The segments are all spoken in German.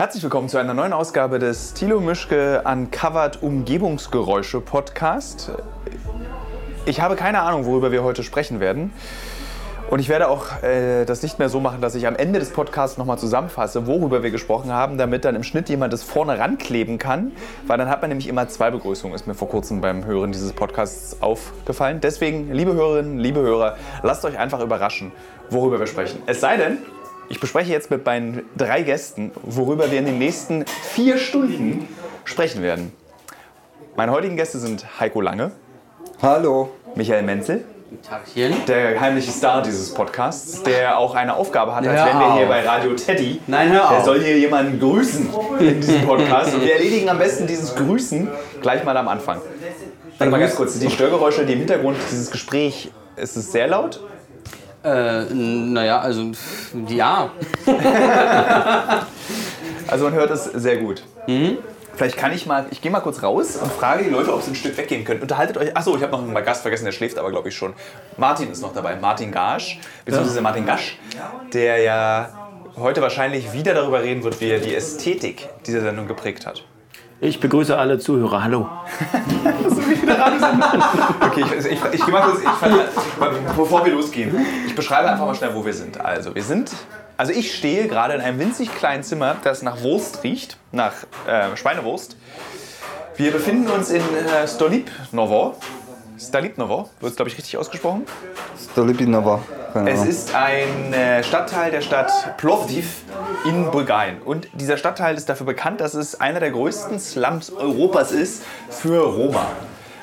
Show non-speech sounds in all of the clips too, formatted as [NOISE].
Herzlich willkommen zu einer neuen Ausgabe des Thilo Mischke Uncovered Umgebungsgeräusche Podcast. Ich habe keine Ahnung, worüber wir heute sprechen werden. Und ich werde auch äh, das nicht mehr so machen, dass ich am Ende des Podcasts nochmal zusammenfasse, worüber wir gesprochen haben, damit dann im Schnitt jemand das vorne rankleben kann. Weil dann hat man nämlich immer zwei Begrüßungen, ist mir vor kurzem beim Hören dieses Podcasts aufgefallen. Deswegen, liebe Hörerinnen, liebe Hörer, lasst euch einfach überraschen, worüber wir sprechen. Es sei denn, ich bespreche jetzt mit meinen drei Gästen, worüber wir in den nächsten vier Stunden sprechen werden. Meine heutigen Gäste sind Heiko Lange. Hallo. Michael Menzel. Tagchen. Der heimliche Star dieses Podcasts, der auch eine Aufgabe hat, als wären wir hier bei Radio Teddy. Nein, hör Der auf. soll hier jemanden grüßen in diesem Podcast. Und wir [LAUGHS] erledigen am besten dieses Grüßen gleich mal am Anfang. Warte mal ganz kurz, die Störgeräusche, die im Hintergrund dieses Gespräch, ist es sehr laut? Äh, naja, also, ja. [LAUGHS] Also man hört es sehr gut. Vielleicht kann ich mal, ich gehe mal kurz raus und frage die Leute, ob sie ein Stück weggehen können. Unterhaltet euch. Achso, ich habe noch einen Gast vergessen, der schläft aber, glaube ich, schon. Martin ist noch dabei. Martin Gasch, beziehungsweise Martin Gasch, der ja heute wahrscheinlich wieder darüber reden wird, wie er die Ästhetik dieser Sendung geprägt hat. Ich begrüße alle Zuhörer. Hallo. [LAUGHS] Okay, ich, ich, ich gehe mal kurz, ich, bevor wir losgehen, ich beschreibe einfach mal schnell, wo wir sind. Also, wir sind, also ich stehe gerade in einem winzig kleinen Zimmer, das nach Wurst riecht, nach äh, Schweinewurst. Wir befinden uns in äh, Stolipnovo. Stolipnovo, wird es, glaube ich, richtig ausgesprochen. Stolipinova. Keine Es ist ein äh, Stadtteil der Stadt Plovdiv in Bulgarien. Und dieser Stadtteil ist dafür bekannt, dass es einer der größten Slums Europas ist für Roma.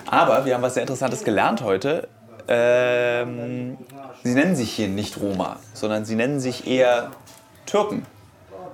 Aber wir haben was sehr Interessantes gelernt heute. Ähm, sie nennen sich hier nicht Roma, sondern sie nennen sich eher Türken.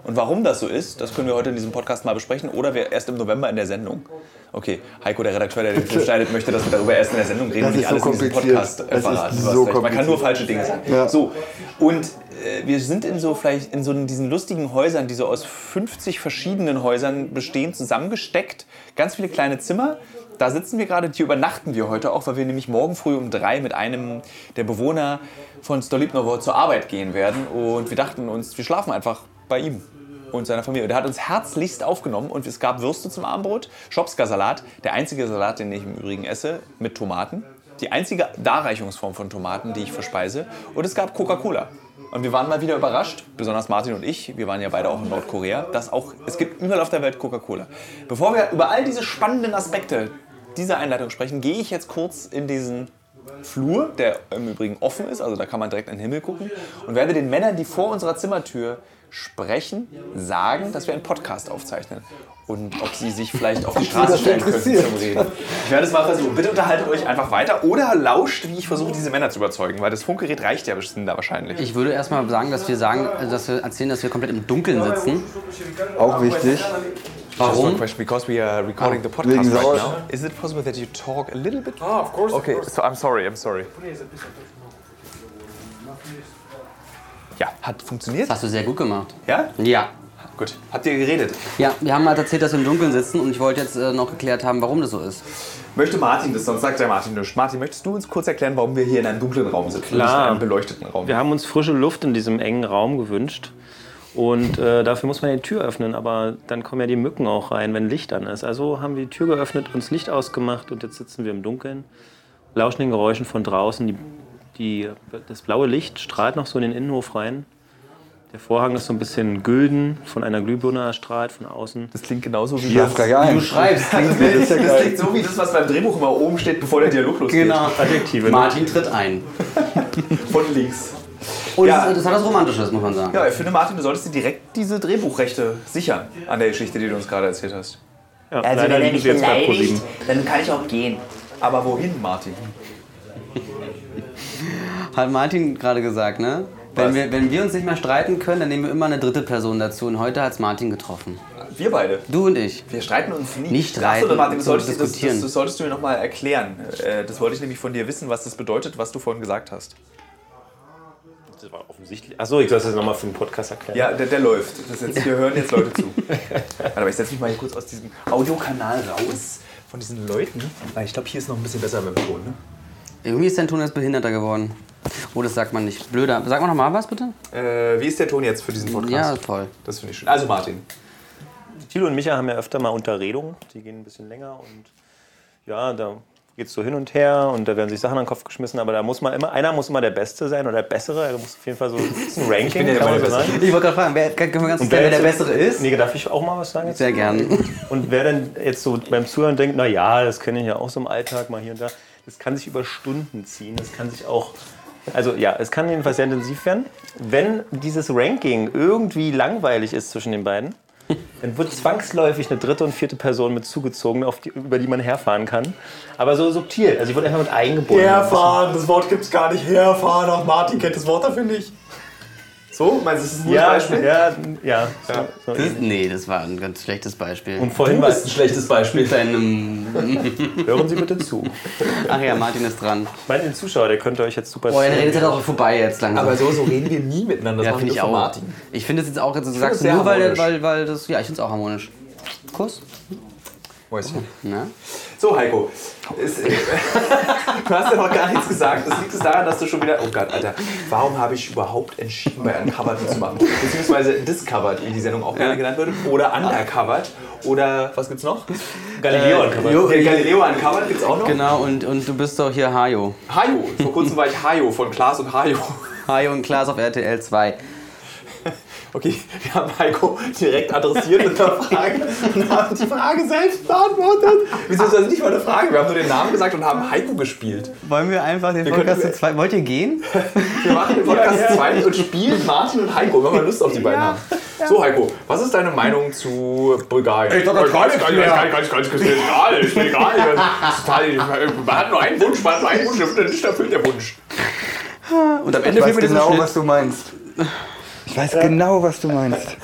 Und warum das so ist, das können wir heute in diesem Podcast mal besprechen oder wir erst im November in der Sendung. Okay, Heiko, der Redakteur, der den Film schneidet, möchte, dass wir darüber erst in der Sendung reden Das und nicht so alles in diesem. Podcast Das verraten. So. Man kann nur falsche Dinge sagen. Ja. So, und äh, wir sind in so vielleicht in so diesen lustigen Häusern, die so aus 50 verschiedenen Häusern bestehen, zusammengesteckt. Ganz viele kleine Zimmer. Da sitzen wir gerade, hier übernachten wir heute auch, weil wir nämlich morgen früh um drei mit einem der Bewohner von Stolipnovo zur Arbeit gehen werden. Und wir dachten uns, wir schlafen einfach bei ihm und seiner Familie. Der hat uns herzlichst aufgenommen und es gab Würste zum Abendbrot, Schopska-Salat, der einzige Salat, den ich im Übrigen esse, mit Tomaten. Die einzige Darreichungsform von Tomaten, die ich verspeise. Und es gab Coca-Cola. Und wir waren mal wieder überrascht, besonders Martin und ich, wir waren ja beide auch in Nordkorea, dass auch, es gibt überall auf der Welt Coca-Cola. Bevor wir über all diese spannenden Aspekte dieser Einleitung sprechen, gehe ich jetzt kurz in diesen Flur, der im Übrigen offen ist, also da kann man direkt in den Himmel gucken, und werde den Männern, die vor unserer Zimmertür sprechen, sagen, dass wir einen Podcast aufzeichnen. Und ob sie sich vielleicht auf die Straße stellen können interessiert. zum Reden. Ich werde es mal versuchen. Bitte unterhaltet euch einfach weiter oder lauscht, wie ich versuche, diese Männer zu überzeugen, weil das Funkgerät reicht ja bestimmt da wahrscheinlich. Ich würde erstmal sagen, dass wir sagen, dass wir erzählen, dass wir komplett im Dunkeln sitzen. Auch wichtig. Warum? Just question, because we are recording the Wegen podcast right now. Is it possible that you talk a little bit? Ah, of course. Okay, so I'm sorry, I'm sorry. Ja, hat funktioniert. Das hast du sehr gut gemacht. Ja? Ja. Gut. Habt ihr geredet? Ja, wir haben halt erzählt, dass wir im Dunkeln sitzen und ich wollte jetzt äh, noch geklärt haben, warum das so ist. Möchte Martin das, sonst sagt der Martin nichts. Martin, möchtest du uns kurz erklären, warum wir hier in einem dunklen Raum sitzen, Klar. nicht in einem beleuchteten Raum? Wir haben uns frische Luft in diesem engen Raum gewünscht. Und äh, dafür muss man die Tür öffnen, aber dann kommen ja die Mücken auch rein, wenn Licht an ist. Also haben wir die Tür geöffnet, uns Licht ausgemacht und jetzt sitzen wir im Dunkeln, lauschen den Geräuschen von draußen. Die, die, das blaue Licht strahlt noch so in den Innenhof rein. Der Vorhang ist so ein bisschen gülden, von einer Glühbirne erstrahlt von außen. Das klingt genauso wie das. Frage 1. Du schreibst. [LAUGHS] Das ist ja Das klingt so wie das, was beim Drehbuch immer oben steht, bevor der Dialog losgeht. Genau. Adjektive. ne? Martin tritt ein. [LAUGHS] Von links. Und Ja. das, das hat was Romantisches, muss man sagen. Ja, ich finde, Martin, du solltest dir direkt diese Drehbuchrechte sichern an der Geschichte, die du uns gerade erzählt hast. Ja, Also wenn er mich beleidigt, dann kann ich auch gehen. Aber wohin, Martin? Hat Martin gerade gesagt, ne? Wenn wir, wenn wir uns nicht mehr streiten können, dann nehmen wir immer eine dritte Person dazu. Und heute hat es Martin getroffen. Wir beide. Du und ich. Wir streiten uns nie. Nicht streiten, Martin, das solltest, du- das, das, diskutieren. das solltest du mir nochmal erklären. Äh, Das wollte ich nämlich von dir wissen, was das bedeutet, was du vorhin gesagt hast. Das war offensichtlich. Achso, ich soll das jetzt nochmal für den Podcast erklären. Ja, der, der läuft. Das jetzt, hier hören jetzt Leute zu. Warte, aber ich setze mich mal hier kurz aus diesem Audiokanal raus von diesen Leuten. Weil ich glaube, hier ist noch ein bisschen besser beim Ton. Ne? Irgendwie ist dein Ton jetzt behinderter geworden. Oh, das sagt man nicht. Blöder. Sag mal noch mal was, bitte. Äh, wie ist der Ton jetzt für diesen Podcast? Ja, voll. Das finde ich schön. Also Martin, Thilo und Micha haben ja öfter mal Unterredungen. Die gehen ein bisschen länger und ja, da geht es so hin und her und da werden sich Sachen an den Kopf geschmissen. Aber da muss man immer, einer muss immer der Beste sein oder der Bessere. Er muss auf jeden Fall so ein [LAUGHS] Ranking. ja kann man immer so der. Ich wollte gerade fragen, wer, können wir ganz Und wer der Bessere ist? Nee, darf ich auch mal was sagen jetzt? Sehr gern. Und wer denn jetzt so beim Zuhören denkt, na ja, das kenne ich ja auch so im Alltag mal hier und da, das kann sich über Stunden ziehen. Das kann sich auch, also ja, es kann jedenfalls sehr intensiv werden. Wenn dieses Ranking irgendwie langweilig ist zwischen den beiden, dann wird zwangsläufig eine dritte und vierte Person mit zugezogen, die, über die man herfahren kann. Aber so subtil. Also ich wurde einfach mit eingebunden. Herfahren, das Wort gibt's gar nicht. Herfahren, auch Martin kennt das Wort dafür nicht. So, meinst du, das ist ein Ja, Beispiel? ja, ja. So, so. Das, nee, das war ein ganz schlechtes Beispiel. Und vorhin war ein schlechtes Beispiel. [LAUGHS] Hören Sie bitte zu. Ach ja, Martin ist dran. Meint den Zuschauer, der könnte euch jetzt super Boah, der redet halt auch vorbei jetzt langsam. Aber so, so reden wir nie miteinander. Das ja, finde ich auch. Martin. Ich finde es jetzt auch, jetzt es sagst du sehr nur, weil, harmonisch. weil, weil das. Ja, ich finde es auch harmonisch. Kuss? Mäuschen. Ne? So, Heiko. Es, äh, [LAUGHS] du hast ja noch gar nichts gesagt. Es liegt es daran, dass du schon wieder. Oh Gott, Alter. Warum habe ich überhaupt entschieden, bei Uncovered mitzumachen? Beziehungsweise Discovered, wie die Sendung auch gerne genannt wird. Oder Undercovered. Oder was gibt's noch? Galileo Äh, Uncovered. Der Galileo Uncovered gibt's auch noch. Genau, und, und du bist doch hier Hajo. Hajo. Vor kurzem war ich Hajo von Klaas und Hajo. Hajo und Klaas auf RTL 2. Okay, wir haben Heiko direkt adressiert mit einer Frage und haben die Frage selbst beantwortet. Wieso ist das nicht mal eine Frage? Wir haben nur den Namen gesagt und haben Heiko gespielt. Wollen wir einfach den Wir Podcast zu zweit. Wollt ihr gehen? Wir machen den Podcast zu zweit und spielen Martin und Heiko, wenn wir Lust auf die beiden haben. So, Heiko, was ist deine Meinung zu Bulgarien? Ich das gar nicht ganz, mehr. ganz, ganz, ganz, ganz, egal, ist mir egal. [LAUGHS] Ist Man hat nur einen Wunsch, man hat nur einen Wunsch, der wird nicht erfüllt, der Wunsch. Und am Ich Ende weiß mir das genau, was du meinst. Ich weiß genau, was du meinst.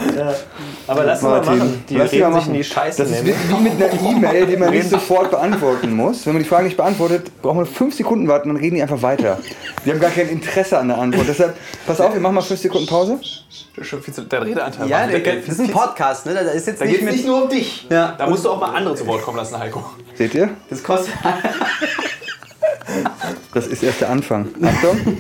Aber lass mal machen. Die lass reden mal sich in die Scheiße Das ist nehmen. wie wie mit einer E-Mail, die man nicht sofort beantworten muss. Wenn man die Frage nicht beantwortet, braucht man fünf Sekunden warten, dann reden die einfach weiter. Die haben gar kein Interesse an der Antwort. Deshalb, pass auf, wir machen mal fünf Sekunden Pause. Das ist schon viel zu, dein Redeanteil. Ja, der, Da- das ist ein Podcast, ne? Da ist jetzt Da nicht geht es mit. nicht nur um dich. Ja. Da musst du auch mal andere zu Wort kommen lassen, Heiko. Seht ihr? Das kostet. Das ist erst der Anfang. Achtung.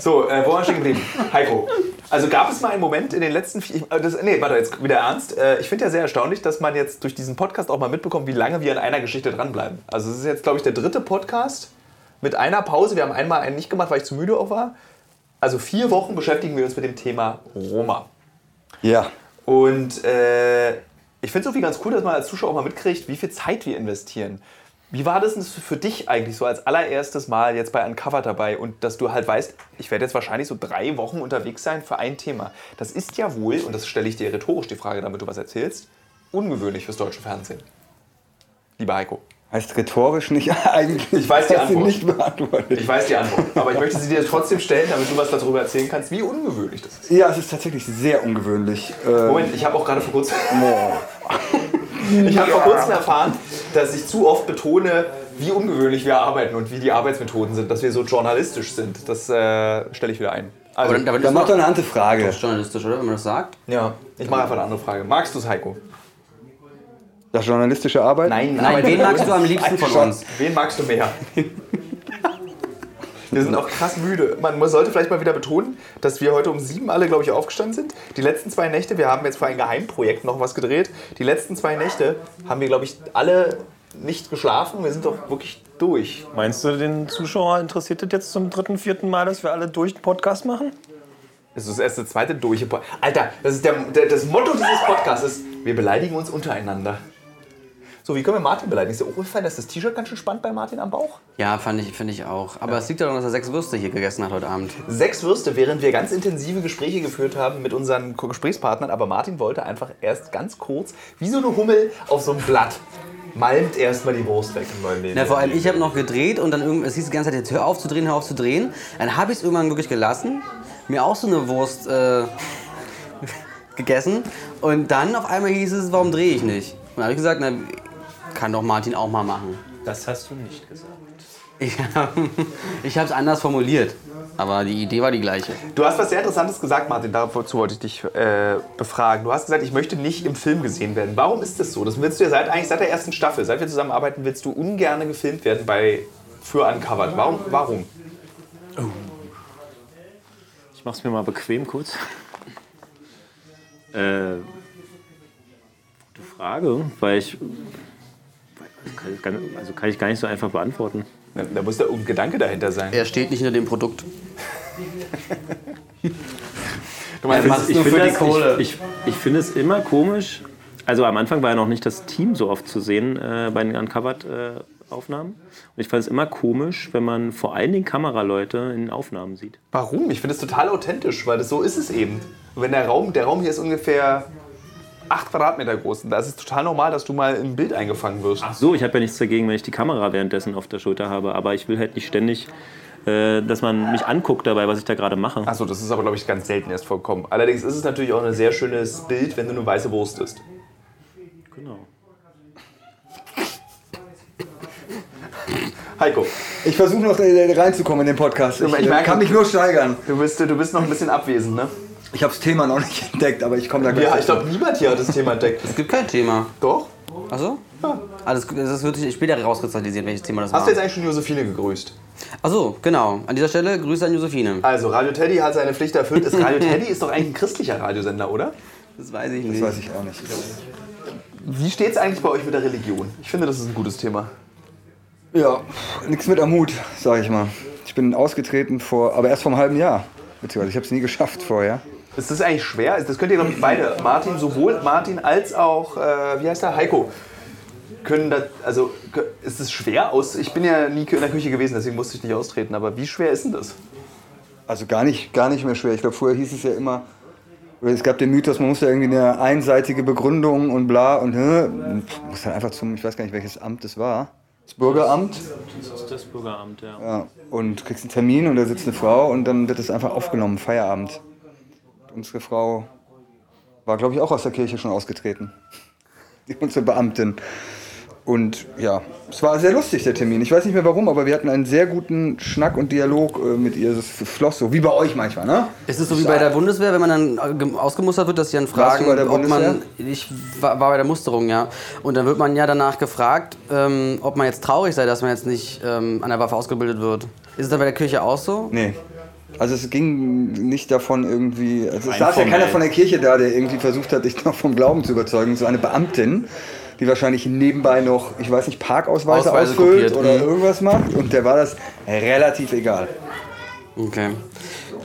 So, äh, wo waren wir stehen geblieben? Heiko. Also gab es mal einen Moment in den letzten vier. äh, Das, nee, warte, jetzt wieder ernst. Äh, ich finde ja sehr erstaunlich, dass man jetzt durch diesen Podcast auch mal mitbekommt, wie lange wir an einer Geschichte dranbleiben. Also, es ist jetzt, glaube ich, der dritte Podcast mit einer Pause. Wir haben einmal einen nicht gemacht, weil ich zu müde auch war. Also, vier Wochen beschäftigen wir uns mit dem Thema Roma. Ja. Und äh, ich finde es irgendwie ganz cool, dass man als Zuschauer auch mal mitkriegt, wie viel Zeit wir investieren. Wie war das denn für dich eigentlich so als allererstes Mal jetzt bei Uncovered dabei und dass du halt weißt, ich werde jetzt wahrscheinlich so drei Wochen unterwegs sein für ein Thema. Das ist ja wohl, und das stelle ich dir rhetorisch die Frage, damit du was erzählst, ungewöhnlich fürs deutsche Fernsehen. Lieber Heiko. Heißt rhetorisch nicht [LAUGHS] eigentlich. Ich weiß die Antwort. nicht beantwortet. Ich weiß die Antwort, aber ich möchte sie dir trotzdem stellen, damit du was darüber erzählen kannst, wie ungewöhnlich das ist. Ja, es ist tatsächlich sehr ungewöhnlich. Äh, Moment, ich habe auch gerade vor kurzem. [LAUGHS] [LAUGHS] Ich habe vor kurzem erfahren, dass ich zu oft betone, wie ungewöhnlich wir arbeiten und wie die Arbeitsmethoden sind, dass wir so journalistisch sind. Das äh, stelle ich wieder ein. Also, Aber, aber das Dann ist mach doch eine andere Frage. journalistisch, oder? Wenn man das sagt. ja, ich mache einfach eine andere Frage. Magst du es, Heiko? Das journalistische Arbeit? Nein, Nein, wen magst du am liebsten von uns? Wen magst du mehr? [LAUGHS] Wir sind auch krass müde. Man sollte vielleicht mal wieder betonen, dass wir heute um sieben alle, glaube ich, aufgestanden sind. Die letzten zwei Nächte, wir haben jetzt für ein Geheimprojekt noch was gedreht. Die letzten zwei Nächte haben wir, glaube ich, alle nicht geschlafen. Wir sind doch wirklich durch. Meinst du, den Zuschauer interessiert das jetzt zum dritten, vierten Mal, dass wir alle durch den Podcast machen? Das ist das erste, zweite durch. Alter, das ist der, der, das Motto dieses Podcasts ist, wir beleidigen uns untereinander. So, wie können wir Martin beleidigen? Ist dir auch gefallen, dass das T-Shirt ganz schön spannt bei Martin am Bauch? Ja, fand ich, finde ich auch. Aber es liegt daran, dass er sechs Würste hier gegessen hat heute Abend. Sechs Würste, während wir ganz intensive Gespräche geführt haben mit unseren Gesprächspartnern. Aber Martin wollte einfach erst ganz kurz, wie so eine Hummel auf so einem Blatt, malmt erstmal die Wurst weg im neuen Leben. Na, vor allem, ich habe noch gedreht und dann irgend, es hieß die ganze Zeit, jetzt hör auf zu drehen, hör auf zu drehen. Dann habe ich es irgendwann wirklich gelassen, mir auch so eine Wurst äh, [LAUGHS] gegessen und dann auf einmal hieß es, warum drehe ich nicht? Und dann habe ich gesagt, na, kann doch Martin auch mal machen. Das hast du nicht gesagt. [LAUGHS] Ich habe es anders formuliert, aber die Idee war die gleiche. Du hast was sehr Interessantes gesagt, Martin. Dazu wollte ich dich äh, befragen. Du hast gesagt, ich möchte nicht im Film gesehen werden. Warum ist das so? Das willst du ja seit, eigentlich seit der ersten Staffel, seit wir zusammenarbeiten, willst du ungern gefilmt werden bei für Uncovered. Warum? Warum? Ich mach's mir mal bequem kurz. Äh, du Frage, weil ich. Kann, also kann ich gar nicht so einfach beantworten. Da, da muss da irgendein Gedanke dahinter sein. Er steht nicht hinter dem Produkt. Du meinst, es nur für finde die das- Kohle. Ich, ich, ich finde es immer komisch. Also am Anfang war ja noch nicht das Team so oft zu sehen äh, bei den Uncovered-Aufnahmen. Und ich fand es immer komisch, wenn man vor allen Dingen Kameraleute in Aufnahmen sieht. Warum? Ich finde es total authentisch, weil das so ist es eben. Und wenn der Raum, der Raum hier ist ungefähr 8 Quadratmeter groß. Da ist es total normal, dass du mal im Bild eingefangen wirst. Ach so, ich habe ja nichts dagegen, wenn ich die Kamera währenddessen auf der Schulter habe. Aber ich will halt nicht ständig, äh, dass man mich anguckt dabei, was ich da gerade mache. Achso, das ist aber, glaube ich, ganz selten erst vorkommen. Allerdings ist es natürlich auch ein sehr schönes Bild, wenn du eine weiße Wurst isst. Genau. Heiko, Ich versuche noch äh, reinzukommen in den Podcast. Ich, Ich äh, merke- kann mich nur steigern. du bist, du bist noch ein bisschen abwesend, ne? Ich habe das Thema noch nicht entdeckt, aber ich komme da gleich. Ja, ich glaube, niemand hier hat das Thema entdeckt. Es gibt kein Thema. Doch? Achso? Alles, das wird sich später rauskristallisieren, welches Thema das Hast war. du jetzt eigentlich schon Josephine gegrüßt? Achso, genau. An dieser Stelle Grüße an Josephine. Also, Radio Teddy hat seine Pflicht erfüllt. Ist Radio Teddy ist doch eigentlich ein christlicher Radiosender, oder? Das weiß ich Das nicht. weiß ich auch nicht. Wie steht es eigentlich bei euch mit der Religion? Ich finde, das ist ein gutes Thema. Ja, nichts mit am Hut, sage ich mal. Ich bin ausgetreten vor, aber erst vor einem halben Jahr. Beziehungsweise ich habe es nie geschafft vorher. Ist das eigentlich schwer? Das könnt ihr, glaube ich, beide, Martin, sowohl Martin als auch, äh, wie heißt der, Heiko, können das, also ist es schwer aus, ich bin ja nie in der Küche gewesen, deswegen musste ich nicht austreten, aber wie schwer ist denn das? Also gar nicht, gar nicht mehr schwer. Ich glaube, vorher hieß es ja immer, es gab den Mythos, man muss ja irgendwie eine einseitige Begründung und bla und hä, und muss dann einfach zum, ich weiß gar nicht, welches Amt es war. Das Bürgeramt. Das ist das Bürgeramt, ja. Ja, und kriegst einen Termin und da sitzt eine Frau und dann wird es einfach aufgenommen, Feierabend. Unsere Frau war, glaube ich, auch aus der Kirche schon ausgetreten. [LAUGHS] Die unsere Beamtin. Und ja, es war sehr lustig, der Termin. Ich weiß nicht mehr warum, aber wir hatten einen sehr guten Schnack und Dialog äh, mit ihr. Das floss so, wie bei euch manchmal, ne? Ist es so wie bei der Bundeswehr, wenn man dann äh, gem- ausgemustert wird, dass sie dann Warst fragen, du bei der ob man. Bundeswehr? Ich war, war bei der Musterung, ja. Und dann wird man ja danach gefragt, ähm, ob man jetzt traurig sei, dass man jetzt nicht ähm, an der Waffe ausgebildet wird. Ist es dann bei der Kirche auch so? Nee. Also es ging nicht davon irgendwie, also es saß ja keiner von der Kirche da, der irgendwie versucht hat, dich noch vom Glauben zu überzeugen. So eine Beamtin, die wahrscheinlich nebenbei noch, ich weiß nicht, Parkausweise Ausweise ausfüllt kopiert, oder mhm. irgendwas macht. Und der war das relativ egal. Okay.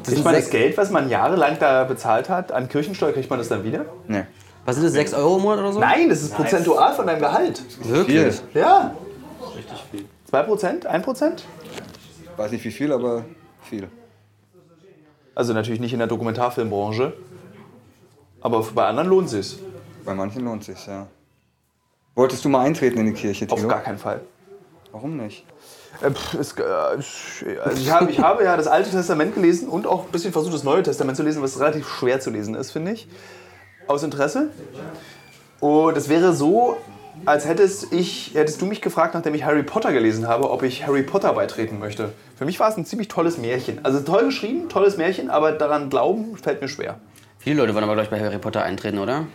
Das man das Geld, was man jahrelang da bezahlt hat, an Kirchensteuer, kriegt man das dann wieder? Nee. was sind das, 6 Euro im Monat oder so? Nein, das ist prozentual von deinem Gehalt. Wirklich? Viel. Ja. Richtig viel. 2%? 1%? Weiß nicht wie viel, aber viel. Also natürlich nicht in der Dokumentarfilmbranche. Aber bei anderen lohnt es sich. Bei manchen lohnt sich ja. Wolltest du mal eintreten in die Kirche, Auf Tilo? gar keinen Fall. Warum nicht? Äh, pff, es, äh, also ich, habe, ich habe ja das Alte Testament gelesen und auch ein bisschen versucht, das Neue Testament zu lesen, was relativ schwer zu lesen ist, finde ich. Aus Interesse. Und es wäre so, als hättest, ich, hättest du mich gefragt, nachdem ich Harry Potter gelesen habe, ob ich Harry Potter beitreten möchte. Für mich war es ein ziemlich tolles Märchen. Also toll geschrieben, tolles Märchen, aber daran glauben fällt mir schwer. Viele Leute wollen aber gleich bei Harry Potter eintreten, oder?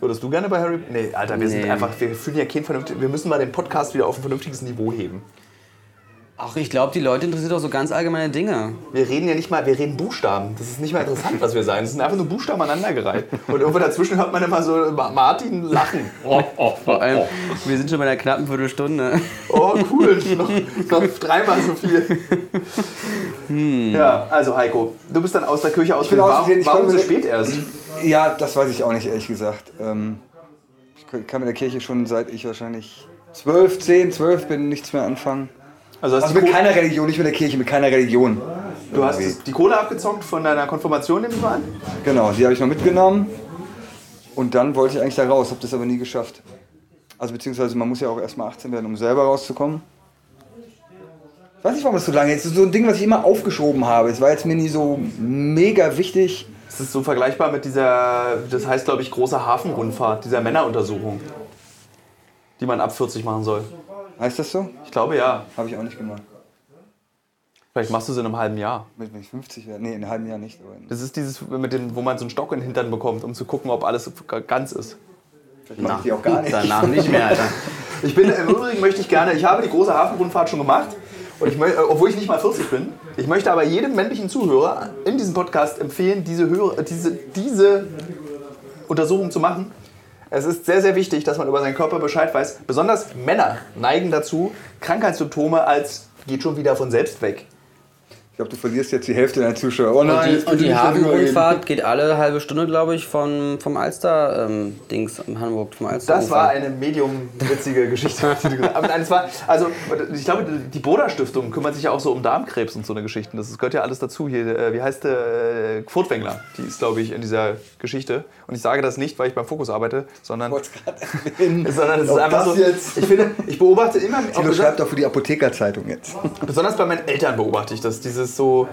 Würdest du gerne bei Harry Nee, Alter, wir sind Nee. einfach, wir fühlen ja kein vernünftig, wir müssen mal den Podcast wieder auf ein vernünftiges Niveau heben. Ach, ich glaube, die Leute interessiert auch so ganz allgemeine Dinge. Wir reden ja nicht mal, wir reden Buchstaben. Das ist nicht mal interessant, was wir sagen. Das sind einfach nur Buchstaben aneinandergereiht. Und irgendwo dazwischen hört man immer so Ma- Martin lachen. Oh, oh, Vor allem, wir sind schon bei einer knappen Viertelstunde. oh cool, noch, noch dreimal so viel. Ja, also Heiko, du bist dann aus der Kirche ausgetreten. Warum, ich warum so spät erst? Ja, das weiß ich auch nicht, ehrlich gesagt. Ähm, ich kann mit der Kirche schon seit ich wahrscheinlich 12, 10, 12 bin, nichts mehr anfangen. Also, hast Also mit Kohle, keiner Religion, nicht mit der Kirche, mit keiner Religion. du hast Irgendwie. die Kohle abgezockt von deiner Konfirmation, nehme ich mal an? Genau, die habe ich noch mitgenommen. Und dann wollte ich eigentlich da raus, habe das aber nie geschafft. Also beziehungsweise man muss ja auch erstmal 18 werden, um selber rauszukommen. Ich weiß nicht, warum das so lange ist. Das ist so ein Ding, was ich immer aufgeschoben habe. Es war jetzt mir nie so mega wichtig. Das ist so vergleichbar mit dieser, das heißt glaube ich, große Hafenrundfahrt, dieser Männeruntersuchung, die man ab 40 machen soll. Heißt das so? Ich glaube ja. Habe ich auch nicht gemacht. Vielleicht machst du sie in einem halben Jahr. Wenn ich 50 wäre. Nee, in einem halben Jahr nicht. Das ist dieses, mit dem, wo man so einen Stock in den Hintern bekommt, um zu gucken, ob alles ganz ist. Vielleicht mache ich die auch gar nicht. Danach nicht mehr, Alter. [LAUGHS] Ich bin im Übrigen möchte ich gerne, ich habe die große Hafenrundfahrt schon gemacht. Und ich, äh, obwohl ich nicht mal 40 bin. Ich möchte aber jedem männlichen Zuhörer in diesem Podcast empfehlen, diese, Hörer, diese, diese Untersuchung zu machen. Es ist sehr, sehr wichtig, dass man über seinen Körper Bescheid weiß. Besonders Männer neigen dazu, Krankheitssymptome als geht schon wieder von selbst weg. Ich glaube, du verlierst jetzt die Hälfte deiner Zuschauer. Oh Und nein, die, und die darüber reden. Hafenrundfahrt geht alle halbe Stunde, glaube ich, von, vom Alster-Dings in Hamburg. Vom Alster Das war eine medium-witzige Geschichte. die du gesagt hast. Aber nein, es war, also, ich glaube, die Boda Stiftung kümmert sich ja auch so um Darmkrebs und so eine Geschichten. Das gehört ja alles dazu. Hier, äh, wie heißt der? Äh, Furtwängler. Die ist, glaube ich, in dieser Geschichte. Und ich sage das nicht, weil ich beim Fokus arbeite, sondern, [LAUGHS] sondern es ist einfach so. jetzt- Ich finde, ich beobachte immer, auch Tilo schreibt doch für die Apothekerzeitung jetzt. besonders bei meinen Eltern beobachte ich das. Dieses so.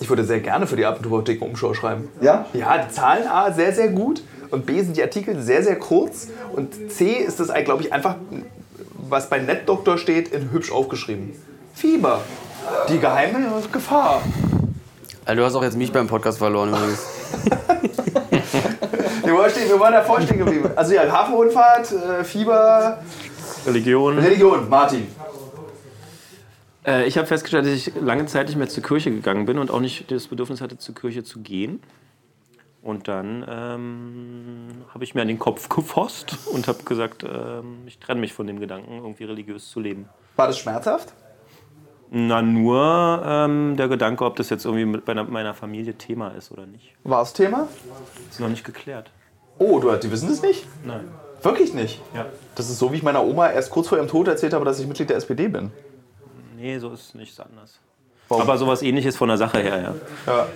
Ich würde sehr gerne für die Apotheken Umschau schreiben. Ja? Ja, die Zahlen A sehr, sehr gut und B sind die Artikel sehr, sehr kurz und C ist das, glaube ich, einfach, was bei NetDoktor steht, in hübsch aufgeschrieben. Fieber. Die geheime Gefahr. Also, du hast auch jetzt mich beim Podcast verloren übrigens. [LAUGHS] Wir waren, stehen, wir waren davor stehen geblieben. Also ja, Hafenrundfahrt, äh, Fieber, Religion. Religion, Martin. Äh, ich habe festgestellt, dass ich lange Zeit nicht mehr zur Kirche gegangen bin und auch nicht das Bedürfnis hatte, zur Kirche zu gehen. Und dann ähm, habe ich mir an den Kopf gefasst und habe gesagt, ähm, ich trenne mich von dem Gedanken, irgendwie religiös zu leben. War das schmerzhaft? Na, nur ähm, der Gedanke, ob das jetzt irgendwie mit meiner, meiner Familie Thema ist oder nicht. War es Thema? Ist noch nicht geklärt. Oh, du, die wissen das nicht? Nein. Wirklich nicht? Ja. Das ist so, wie ich meiner Oma erst kurz vor ihrem Tod erzählt habe, dass ich Mitglied der SPD bin. Nee, so ist nichts anders. Warum? Aber sowas ähnliches von der Sache her, ja. Ja.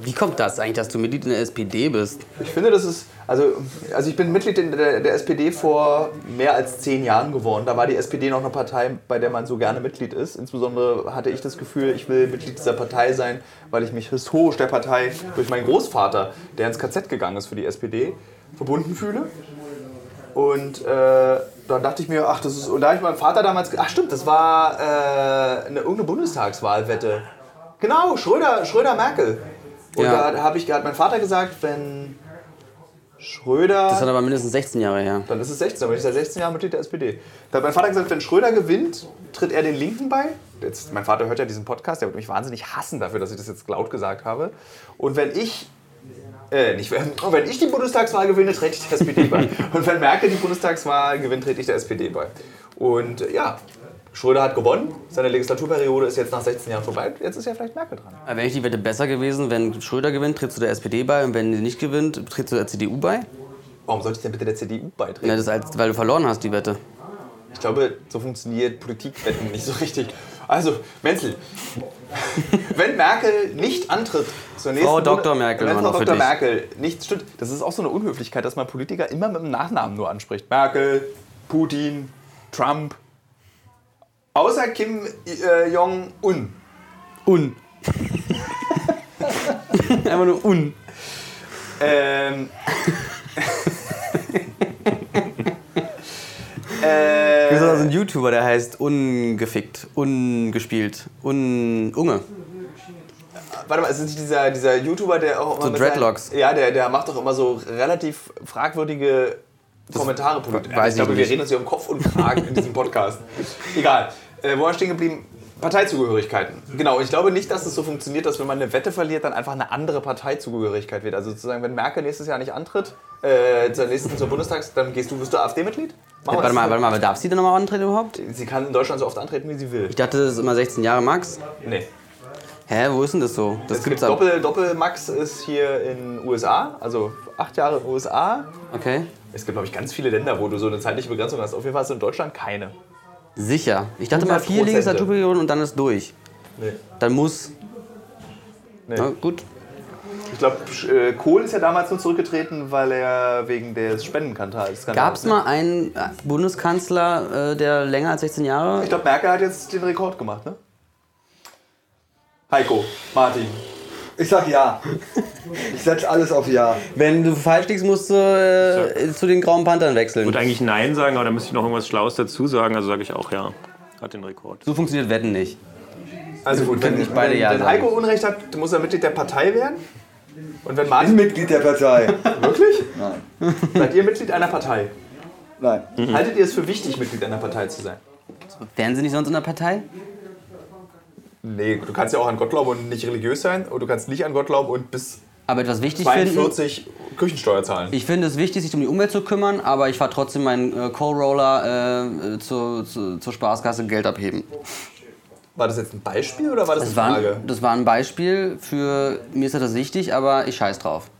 Wie kommt das eigentlich, dass du Mitglied in der SPD bist? Ich finde, das ist, also, also ich bin Mitglied in der, der SPD vor mehr als zehn Jahren geworden. Da war die SPD noch eine Partei, bei der man so gerne Mitglied ist. Insbesondere hatte ich das Gefühl, ich will Mitglied dieser Partei sein, weil ich mich historisch der Partei durch meinen Großvater, der ins KZ gegangen ist für die SPD, verbunden fühle. Und äh, dann dachte ich mir, ach, das ist. Und da habe ich meinem Vater damals. Ach, stimmt, das war äh, eine, irgendeine Bundestagswahlwette. Genau, Schröder, Schröder Merkel. Und Ja. da habe ich, hat mein Vater gesagt, wenn Schröder. Das dann aber mindestens 16 Jahre her. Dann ist es 16, dann bin ich seit 16 Jahren Mitglied der SPD. Da hat mein Vater gesagt, wenn Schröder gewinnt, tritt er den Linken bei. Jetzt, mein Vater hört ja diesen Podcast, der wird mich wahnsinnig hassen dafür, dass ich das jetzt laut gesagt habe. Und wenn ich, äh, nicht, wenn, ich die Bundestagswahl gewinne, trete ich der SPD bei. [LAUGHS] Und wenn Merkel die Bundestagswahl gewinnt, trete ich der SPD bei. Und äh, ja, Schröder hat gewonnen. Seine Legislaturperiode ist jetzt nach 16 Jahren vorbei. Jetzt ist ja vielleicht Merkel dran. Aber Wäre ich die Wette besser gewesen, wenn Schröder gewinnt, trittst du der SPD bei und wenn sie nicht gewinnt, trittst du der CDU bei? Warum sollte ich denn bitte der CDU beitreten? Na, das ist weil du verloren hast, die Wette. Ich glaube, so funktioniert Politikwetten nicht so richtig. Also, Menzel, wenn Merkel nicht antritt zur nächsten Frau Dr. Merkel wenn Frau Dr. Merkel nicht stimmt, das ist auch so eine Unhöflichkeit, dass man Politiker immer mit dem Nachnamen nur anspricht. Merkel, Putin, Trump. Außer Kim äh, Jong-un. Un. Einfach nur un. Ähm. [LAUGHS] äh, Wir sind also ein YouTuber, der heißt ungefickt, ungespielt, un Unge. Warte mal, ist es nicht dieser, dieser YouTuber, der auch immer. So Dreadlocks. Seinen, ja, der, der macht doch immer so relativ fragwürdige Kommentare. weiß ich glaube, ich wir nicht. reden uns hier um Kopf und Kragen in diesem Podcast. [LAUGHS] Egal. Äh, wo war ich stehen geblieben? Parteizugehörigkeiten. Genau, ich glaube nicht, dass es so funktioniert, dass wenn man eine Wette verliert, dann einfach eine andere Parteizugehörigkeit wird. Also sozusagen, wenn Merkel nächstes Jahr nicht antritt, äh, zur nächsten zur Bundestags, dann gehst du, wirst du AfD-Mitglied? Ja, warte mal, warte mal, darf sie denn nochmal antreten überhaupt? Sie kann in Deutschland so oft antreten, wie sie will. Ich dachte, das ist immer 16 Jahre Max. Nee. Hä, wo ist denn das so? Das Es gibt's gibt. Doppel, Doppel-Max ist hier in den USA, also acht Jahre in den USA. Okay. Es gibt, glaube ich, ganz viele Länder, wo du so eine zeitliche Begrenzung hast. Auf jeden Fall hast du in Deutschland keine. Sicher. Ich dachte mal 100 vier. Legislaturperioden und dann ist durch. Nee. Dann muss. Nee. Na gut. Ich glaube, äh, Kohl ist ja damals nur zurückgetreten, weil er wegen des Spendenskandals. Gab es mal einen äh, Bundeskanzler, äh, der länger als 16 Jahre? Ich glaube, Merkel hat jetzt den Rekord gemacht, ne? Heiko, Martin. Ich sag ja. Ich setze alles auf ja. Wenn du falsch liegst, musst du äh, zu den Grauen Panthern Ich wechseln. würde eigentlich Nein sagen, aber da müsste ich noch irgendwas Schlaues dazu sagen. Also sage ich auch ja. Hat den Rekord. So funktioniert Wetten nicht. Also gut, wenn, nicht beide wenn, Ja wenn. Heiko Unrecht hat, muss er Mitglied der Partei werden. Und wenn Martin. Mitglied der Partei. [LAUGHS] Wirklich? Nein. Seid ihr Mitglied einer Partei? Nein. Haltet ihr es für wichtig, Mitglied einer Partei zu sein? Wären sie nicht sonst in der Partei? Nee, du kannst ja auch an Gott glauben und nicht religiös sein. Oder du kannst nicht an Gott glauben und bis aber etwas wichtig finden. 42 Küchensteuer zahlen. Ich finde es wichtig, sich um die Umwelt zu kümmern, aber ich fahre trotzdem meinen äh, Co-Roller äh, zur, zur, zur Spaßkasse Geld abheben. War das jetzt ein Beispiel oder war das, Das eine war, Frage? ein, das war ein Beispiel für, mir ist das wichtig, aber ich scheiß drauf.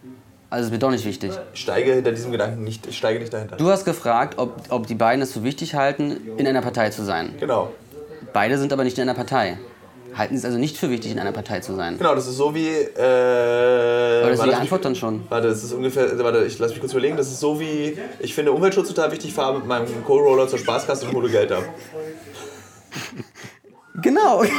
Also es ist mir doch nicht wichtig. Ich steige hinter diesem Gedanken nicht, ich steige nicht dahinter. Du hast gefragt, ob, ob die beiden es für wichtig halten, in einer Partei zu sein. Genau. Beide sind aber nicht in einer Partei. Halten es also nicht für wichtig, in einer Partei zu sein. Genau, das ist so wie. Äh, Aber das ist die Antwort dann schon. Warte, das ist ungefähr. Warte, ich lass mich kurz überlegen. Das ist so wie. Ich finde Umweltschutz total wichtig, fahre mit meinem Co-Roller zur Spaßkasse und hole Geld ab. Genau. [LAUGHS]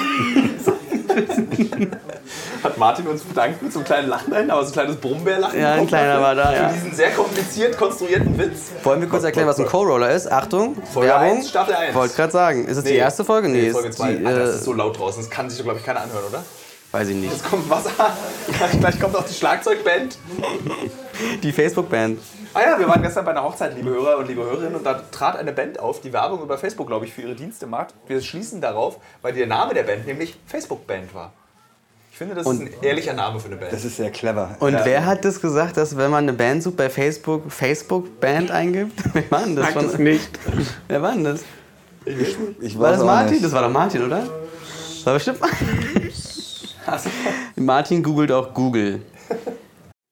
[LAUGHS] [LAUGHS] Hat Martin uns bedankt mit so einem kleinen Lachen dahin, aber so ein kleines Brummbärlachen. Ja, ein kleiner war da, ja. Für diesen sehr kompliziert konstruierten Witz. Wollen wir kurz erklären, was ein Co-Roller ist? Achtung, Folge Werbung. 1, Staffel 1. Wollte gerade sagen. Ist es die erste Folge? Nee, ist Folge 2. Die, ah, das äh, ist so laut draußen, das kann sich, glaube ich, keiner anhören, oder? weiß ich nicht. Jetzt kommt Wasser. [LAUGHS] Gleich kommt auch die Schlagzeugband. Die Facebook-Band. Ah ja, wir waren gestern bei einer Hochzeit, liebe Hörer und liebe Hörerinnen, und da trat eine Band auf, die Werbung über Facebook, glaube ich, für ihre Dienste macht. Wir schließen darauf, weil der Name der Band nämlich Facebook-Band war. Ich finde, das Und- ist ein ehrlicher Name für eine Band. Das ist sehr clever. Und Ja. wer hat das gesagt, dass wenn man eine Band sucht bei Facebook, Facebook-Band eingibt? [LAUGHS] Wer war denn das? Sag das nicht. [LAUGHS] wer war denn das? Ich War das Martin? nicht. Das war doch Martin, oder? War bestimmt [LAUGHS] Martin googelt auch Google.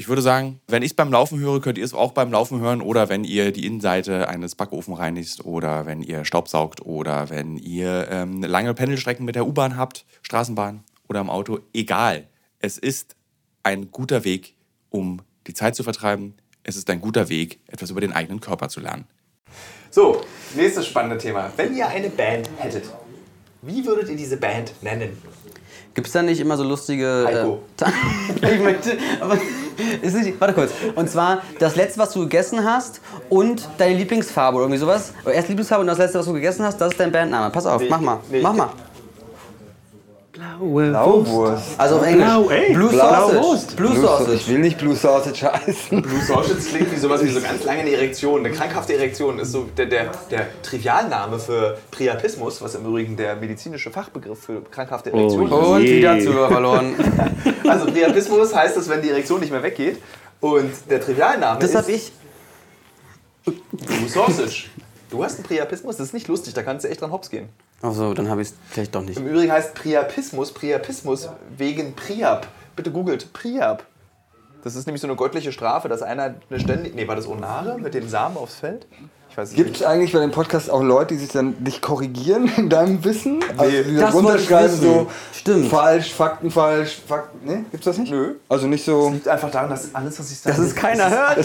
ich würde sagen, wenn ich es beim Laufen höre, könnt ihr es auch beim Laufen hören oder wenn ihr die Innenseite eines Backofen reinigt oder wenn ihr Staubsaugt oder wenn ihr ähm, lange Pendelstrecken mit der U-Bahn habt, Straßenbahn oder im Auto. Egal. Es ist ein guter Weg, um die Zeit zu vertreiben. Es ist ein guter Weg, etwas über den eigenen Körper zu lernen. So, nächstes spannende Thema. Wenn ihr eine Band hättet, wie würdet ihr diese Band nennen? Gibt es da nicht immer so lustige. Heiko. Äh, [LAUGHS] ich möchte. Aber, [LAUGHS] ist nicht, warte kurz. Und zwar das letzte, was du gegessen hast und deine Lieblingsfarbe oder irgendwie sowas. Erst Lieblingsfarbe und das letzte, was du gegessen hast, das ist dein Bandname. Pass auf, mach mal. mach mal. Blaue Blauwurst. Also auf Englisch. Blau, ey, Blue blaue Sausage. Wurst. Blue Blue Sausage. Ich will nicht Blue Sausage heißen. Blue Sausage klingt wie sowas wie so ganz lange eine Erektion. Eine krankhafte Erektion ist so der, der, der Trivialname für Priapismus, was im Übrigen der medizinische Fachbegriff für krankhafte Erektion ist. Und wieder Zuhörer verloren. [LAUGHS] Also Priapismus heißt es, wenn die Erektion nicht mehr weggeht. Und der Trivialname Das ist... hab ich Du Sausage. Du hast einen Priapismus, das ist nicht lustig, da kannst du echt dran hops gehen. Achso, dann habe ich es vielleicht doch nicht. Im Übrigen heißt Priapismus, Priapismus wegen Priap. Bitte googelt Priap. Das ist nämlich so eine göttliche Strafe, dass einer eine ständig. Nee, war das Onare mit den Samen aufs Feld? Es Gibt es eigentlich bei dem Podcast auch Leute, die sich dann dich korrigieren in deinem Wissen? Also die Das runterschreiben, wissen. so Stimmt. falsch, Fakten falsch, Fakten. Ne? Gibt's das nicht? Nö. Also nicht so. liegt einfach daran, dass alles, was ich sage. Dass es keiner hört.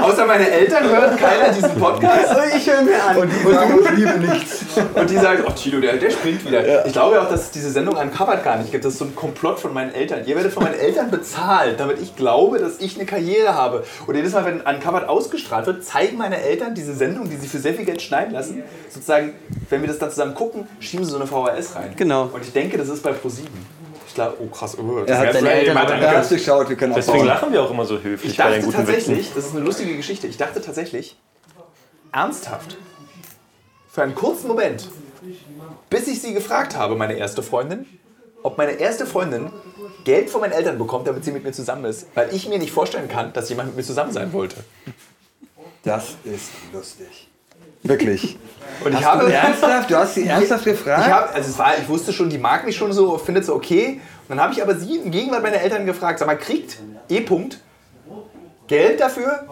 Außer meine Eltern hören keiner diesen Podcast. Ich höre mir an. Und die, und, ich liebe nichts. Und die sagen, oh Tilo, der, der springt wieder. Ich glaube ja auch, dass es diese Sendung uncovered gar nicht gibt. Das ist so ein Komplott von meinen Eltern. Ihr werdet von meinen Eltern bezahlt, damit ich glaube, dass ich eine Karriere habe. Und jedes Mal, wenn uncovered ausgestrahlt wird, zeigen meine Eltern diese Sendung, die sie für sehr viel Geld schneiden lassen. Sozusagen, wenn wir das dann zusammen gucken, schieben sie so eine VHS rein. Genau. Und ich denke, das ist bei ProSieben. Ich glaube, oh krass, oh, das Er hat ja Eltern Er hat durchschaut, wir können Deswegen lachen wir auch immer so höflich Ich bei dachte den guten tatsächlich, Witzen. das ist eine lustige Geschichte, ich dachte tatsächlich, ernsthaft, für einen kurzen Moment, bis ich sie gefragt habe, meine erste Freundin, ob meine erste Freundin Geld von meinen Eltern bekommt, damit sie mit mir zusammen ist, weil ich mir nicht vorstellen kann, dass jemand mit mir zusammen sein wollte. Das ist lustig. Wirklich. Und ich Hast habe du ernsthaft? Du hast sie ernsthaft Ich, gefragt? hab, also es war, ich wusste schon, die mag mich schon so, findet sie okay. Und dann habe ich aber sie in Gegenwart meiner Eltern gefragt, sag mal, kriegt E. -Punkt Geld dafür,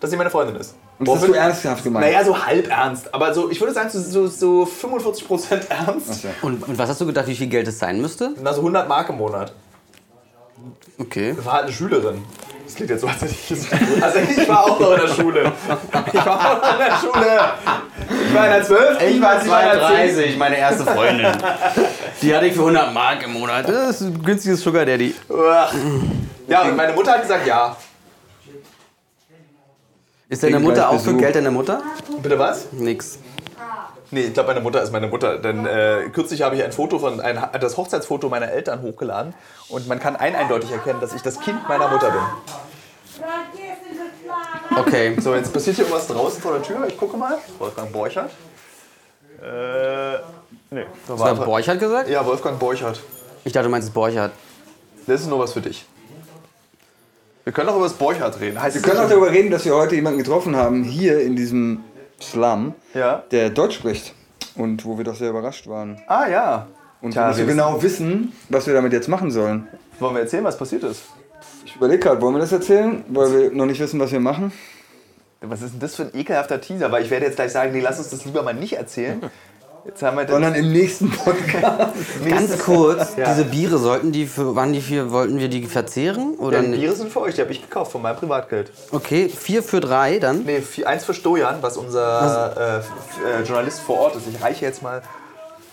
dass sie meine Freundin ist? Und das hast du ernsthaft gemeint? Naja, so halb ernst. Aber so, ich würde sagen, so, so, so 45% [LAUGHS] ernst. Und, und was hast du gedacht, wie viel Geld es sein müsste? Na, so 100 Mark im Monat. Okay. Das war halt eine Schülerin. Das klingt jetzt so, als hätte ich das [LAUGHS] Also ich war auch noch in der Schule. Ich war auch noch in der Schule. Ich war in der 12. Ich war, ich war in der 10. meine erste Freundin. Die hatte ich für 100 Mark im Monat. Das ist ein günstiges Sugar Daddy. Ja, und meine Mutter hat gesagt, ja. Ist deine Mutter auch für. Geld deine Mutter? Bitte was? Nix. Nee, ich glaube, meine Mutter ist meine Mutter. Denn äh, kürzlich habe ich ein Foto von, ein, das Hochzeitsfoto meiner Eltern hochgeladen. Und man kann ein eindeutig erkennen, dass ich das Kind meiner Mutter bin. Okay. So, jetzt passiert hier irgendwas draußen vor der Tür. Ich gucke mal. Wolfgang Borchert. Äh, nee. Da Was hat Borchert gesagt? Ja, Wolfgang Borchert. Ich dachte, du meinst Borchert. Das ist nur was für dich. Wir können auch über das Borchert reden. Heißt Wir können auch darüber reden, dass wir heute jemanden getroffen haben, hier in diesem Slum, Ja. der Deutsch spricht. Und wo wir doch sehr überrascht waren. Ah, ja. Und Tja, so wir genau wissen, was wir damit jetzt machen sollen. Wollen wir erzählen, was passiert ist? Ich überlege gerade, wollen wir das erzählen? Weil wir noch nicht wissen, was wir machen. Was ist denn das für ein ekelhafter Teaser? Weil ich werde jetzt gleich sagen, nee, lass uns das lieber mal nicht erzählen. Jetzt haben wir Sondern im nächsten Podcast. [LAUGHS] Ganz kurz, Ja. diese Biere sollten die für, wann die vier, wollten wir die verzehren? Oder Ja, die? Biere sind für euch, die habe ich gekauft von meinem Privatgeld. Okay, vier für drei dann. Nee, vier- eins für Stojan, was unser äh, äh, Journalist vor Ort ist. Ich reiche jetzt mal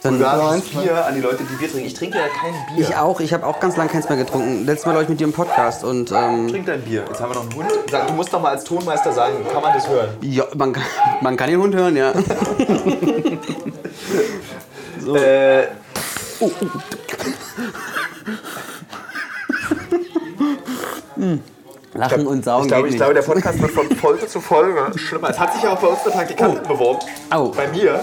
dann Bulgarisches Bier an die Leute, die Bier trinken. Ich trinke ja kein Bier. ich auch, ich habe auch ganz lange keins mehr getrunken. Letztes Mal glaube ich mit dir im Podcast und ähm, Trink dein Bier. Jetzt haben wir noch einen Hund. Sag, du musst doch mal als Tonmeister sagen, kann man das hören? ja, man, kann- man kann den Hund hören, ja. [LAUGHS] Äh, [LAUGHS] Lachen und saugen ich, glaube, ich glaube, der Podcast wird von Folge zu Folge schlimmer. Es hat sich ja auch bei uns eine Praktikantin beworben. Au. Bei mir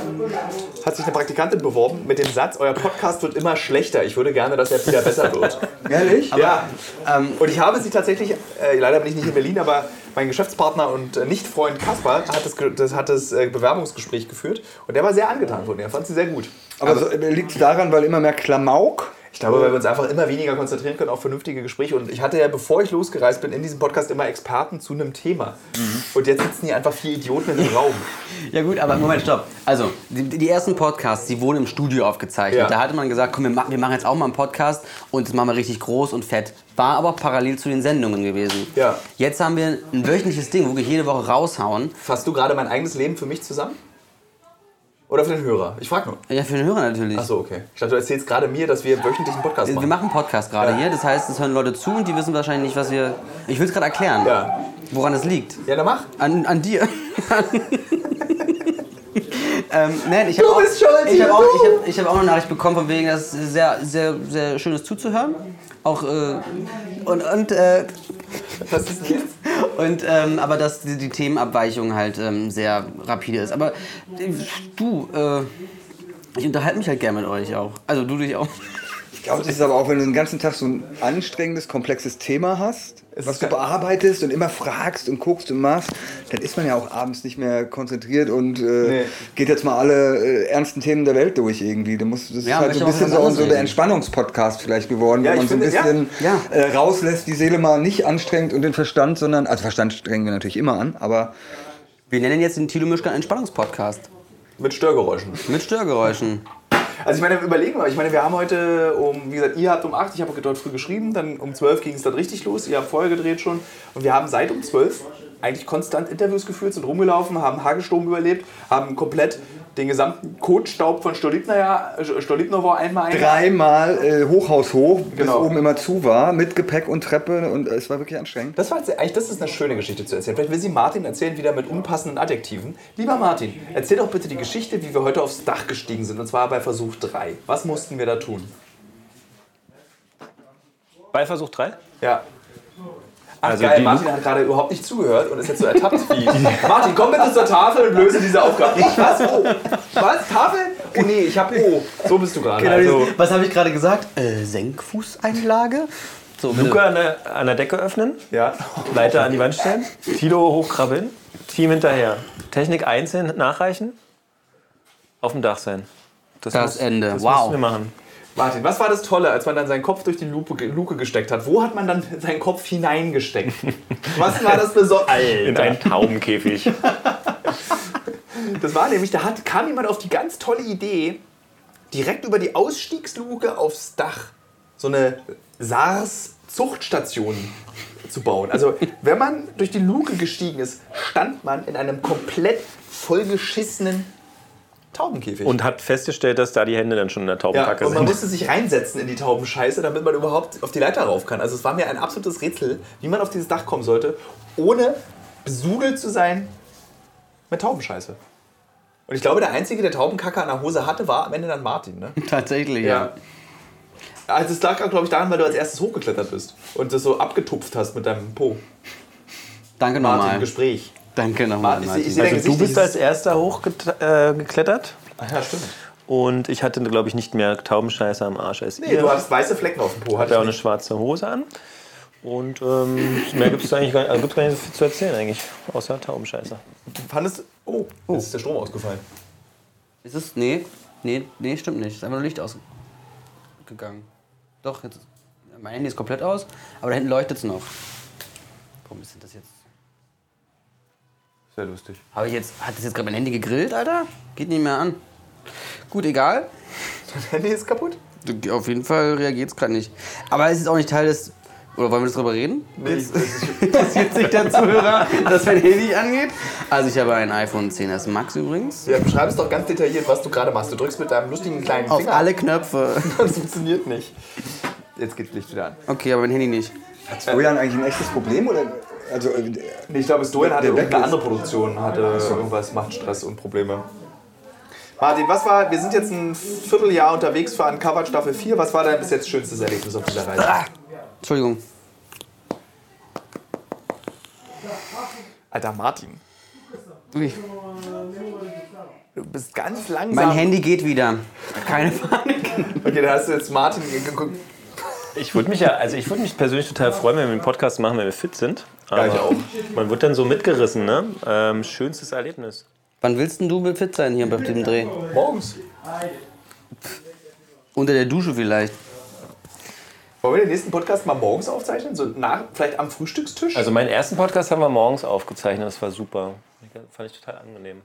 hat sich eine Praktikantin beworben mit dem Satz, euer Podcast wird immer schlechter. Ich würde gerne, dass er wieder besser wird. [LAUGHS] Ehrlich? ja. und ich habe sie tatsächlich, äh, leider bin ich nicht in Berlin, aber mein Geschäftspartner und äh, Nicht-Freund Kaspar hat das, das, hat das äh, Bewerbungsgespräch geführt und der war sehr angetan von ihr. Er fand sie sehr gut. Aber so, liegt es daran, weil immer mehr Klamauk? Ich glaube, weil wir uns einfach immer weniger konzentrieren können auf vernünftige Gespräche. Und ich hatte ja, bevor ich losgereist bin, in diesem Podcast immer Experten zu einem Thema. Und jetzt sitzen hier einfach vier Idioten in einem [LAUGHS] Raum. Ja gut, aber Moment, stopp. Also, die, die ersten Podcasts, die wurden im Studio aufgezeichnet. Ja. Da hatte man gesagt, komm, wir, ma wir machen jetzt auch mal einen Podcast und das machen wir richtig groß und fett. War aber parallel zu den Sendungen gewesen. Ja. Jetzt haben wir ein wöchentliches Ding, wo wir jede Woche raushauen. Fasst du gerade mein eigenes Leben für mich zusammen? Oder für den Hörer? Ich frage nur. Ja, für den Hörer natürlich. Achso, okay. Ich dachte, du erzählst gerade mir, dass wir wöchentlich einen Podcast Wir machen. machen einen Podcast gerade Ja. hier, das heißt, es hören Leute zu und die wissen wahrscheinlich nicht, was wir. Ich will es gerade erklären, Ja. woran es liegt. Ja, dann mach. An, an dir. [LAUGHS] ähm, nein, ich habe Du auch, bist schuld, ich hab Tino, auch, ich hab, ich hab auch eine Nachricht bekommen, von wegen, das ist sehr, sehr, sehr schönes zuzuhören. Auch, äh, und, und, äh, Was ist denn jetzt? und ähm, aber dass die, die Themenabweichung halt ähm, sehr rapide ist. Aber äh, du, äh, ich unterhalte mich halt gern mit euch auch. Also du dich auch. Ich glaube, das ist aber auch, wenn du den ganzen Tag so ein anstrengendes, komplexes Thema hast, Es was ist du bearbeitest und immer fragst und guckst und machst, dann ist man ja auch abends nicht mehr konzentriert und äh, Nee. geht jetzt mal alle äh, ernsten Themen der Welt durch irgendwie. Du musst, das ist Ja, halt so möchte ein auch bisschen so, so der. Entspannungspodcast vielleicht geworden, Ja, wo man so ein finde, bisschen Ja. Äh, rauslässt, die Seele mal nicht anstrengt und den Verstand, sondern, also Verstand strengen wir natürlich immer an, aber Wir nennen jetzt den Thilo Mischkan Entspannungspodcast. Mit Störgeräuschen. Mit Störgeräuschen. Also ich meine, überlegen wir, ich meine, wir haben heute um, wie gesagt, ihr habt um 8, ich habe dort früh geschrieben, dann um 12 ging es dann richtig los, ihr habt vorher gedreht schon und wir haben seit um 12 eigentlich konstant Interviews geführt, sind rumgelaufen, haben Hagelsturm überlebt, haben komplett den gesamten Kotstaub von Stolipner war einmal ein. dreimal äh, Hochhaus hoch, bis Genau. oben immer zu war, mit Gepäck und Treppe und äh, es war wirklich anstrengend. Das war jetzt, eigentlich, das ist eine schöne Geschichte zu erzählen. Vielleicht will sie Martin erzählen, wieder mit unpassenden Adjektiven. Lieber Martin, erzähl doch bitte die Geschichte, wie wir heute aufs Dach gestiegen sind, und zwar bei Versuch 3. Was mussten wir da tun? Bei Versuch 3? Ja. Ach Also geil, die Martin hat gerade überhaupt nicht zugehört und ist jetzt so ertappt wie. [LAUGHS] Martin, komm bitte zur Tafel und löse diese Aufgabe. Ich, was? Oh. Was? Tafel? Oh nee, ich hab O. So bist du gerade. Also, was habe ich gerade gesagt? Äh, Senkfußeinlage? So. Luke an der, an der Decke öffnen, ja. Leiter an die Wand stellen, Tilo hochkrabbeln, Team hinterher. Technik einzeln nachreichen, auf dem Dach sein. Das Ende. Das Wow. mussten wir machen. Martin, was war das Tolle, als man dann seinen Kopf durch die Lupe, Luke gesteckt hat? Wo hat man dann seinen Kopf hineingesteckt? [LAUGHS] Was war das Besondere? In einen Taubenkäfig. Das war nämlich, da hat, kam jemand auf die ganz tolle Idee, direkt über die Ausstiegsluke aufs Dach so eine SARS-Zuchtstation zu bauen. Also, wenn man durch die Luke gestiegen ist, stand man in einem komplett vollgeschissenen Taubenkäfig. Und hat festgestellt, dass da die Hände dann schon in der ja, Taubenkacke und man sind. musste sich reinsetzen in die Taubenscheiße, damit man überhaupt auf die Leiter rauf kann. Also es war mir ein absolutes Rätsel, wie man auf dieses Dach kommen sollte, ohne besudelt zu sein mit Taubenscheiße. Und ich glaube, der Einzige, der Taubenkacke an der Hose hatte, war am Ende dann Martin. Ne? [LAUGHS] Tatsächlich, ja. Also es lag, glaube ich, daran, weil du als erstes hochgeklettert bist und das so abgetupft hast mit deinem Po. Danke Martin, nochmal. Gespräch. Danke nochmal. Martin, ich, ich Also du bist als erster hochgeklettert Ach ja, stimmt. und ich hatte, glaube ich, nicht mehr Taubenscheiße am Arsch als Nee, ihr. du hattest weiße Flecken auf dem Po. hatte Hatte auch ich eine schwarze Hose an. Und ähm, mehr gibt es eigentlich gar nicht, also gibt's gar nicht viel zu erzählen eigentlich, außer Taubenscheiße. Fandest Oh, jetzt ist der Strom ausgefallen. Ist es? Nee, nee, nee, stimmt nicht. Ist einfach nur Licht ausgegangen. Doch, jetzt. Mein Handy ist komplett aus, aber da hinten leuchtet es noch. Warum ist denn das jetzt? Sehr lustig. Habe ich jetzt. Hat das jetzt gerade mein Handy gegrillt, Alter? Geht nicht mehr an. Gut, egal. Dein Handy ist kaputt? Du- Auf jeden Fall reagiert es gerade nicht. Aber es ist auch nicht Teil des. Oder wollen wir das drüber reden? Nee, das ist [LAUGHS] Interessiert sich der Zuhörer, dass mein Handy angeht? Also, ich habe ein iPhone 10s Max übrigens. Ja, beschreib es doch ganz detailliert, was du gerade machst. Du drückst mit deinem lustigen kleinen Auf Finger. alle Knöpfe. [LAUGHS] Das funktioniert nicht. Jetzt geht das Licht wieder an. Okay, aber mein Handy nicht. Hat Stojan eigentlich ein echtes Problem? Oder? Also, äh, Nee, ich glaube, Stojan hatte Der irgendeine andere Produktion, hatte irgendwas, macht Stress und Probleme. Martin, was war, wir sind jetzt ein Vierteljahr unterwegs für Uncovered Staffel 4. Was war dein bis jetzt schönstes Erlebnis auf dieser Reise? Entschuldigung. Alter Martin, Ui. du bist ganz langsam. Mein Handy geht wieder. Keine Panik. Okay, da hast du jetzt Martin geguckt. Ich würde mich ja, also ich würde mich persönlich total freuen, wenn wir einen Podcast machen, wenn wir fit sind. Aber Ja, ich auch. man wird dann so mitgerissen, ne? Ähm, schönstes Erlebnis. Wann willst denn du fit sein hier bei dem Dreh? Morgens. Unter der Dusche vielleicht. Wollen wir den nächsten Podcast mal morgens aufzeichnen? So nach, vielleicht am Frühstückstisch? Also meinen ersten Podcast haben wir morgens aufgezeichnet, das war super. Fand ich total angenehm.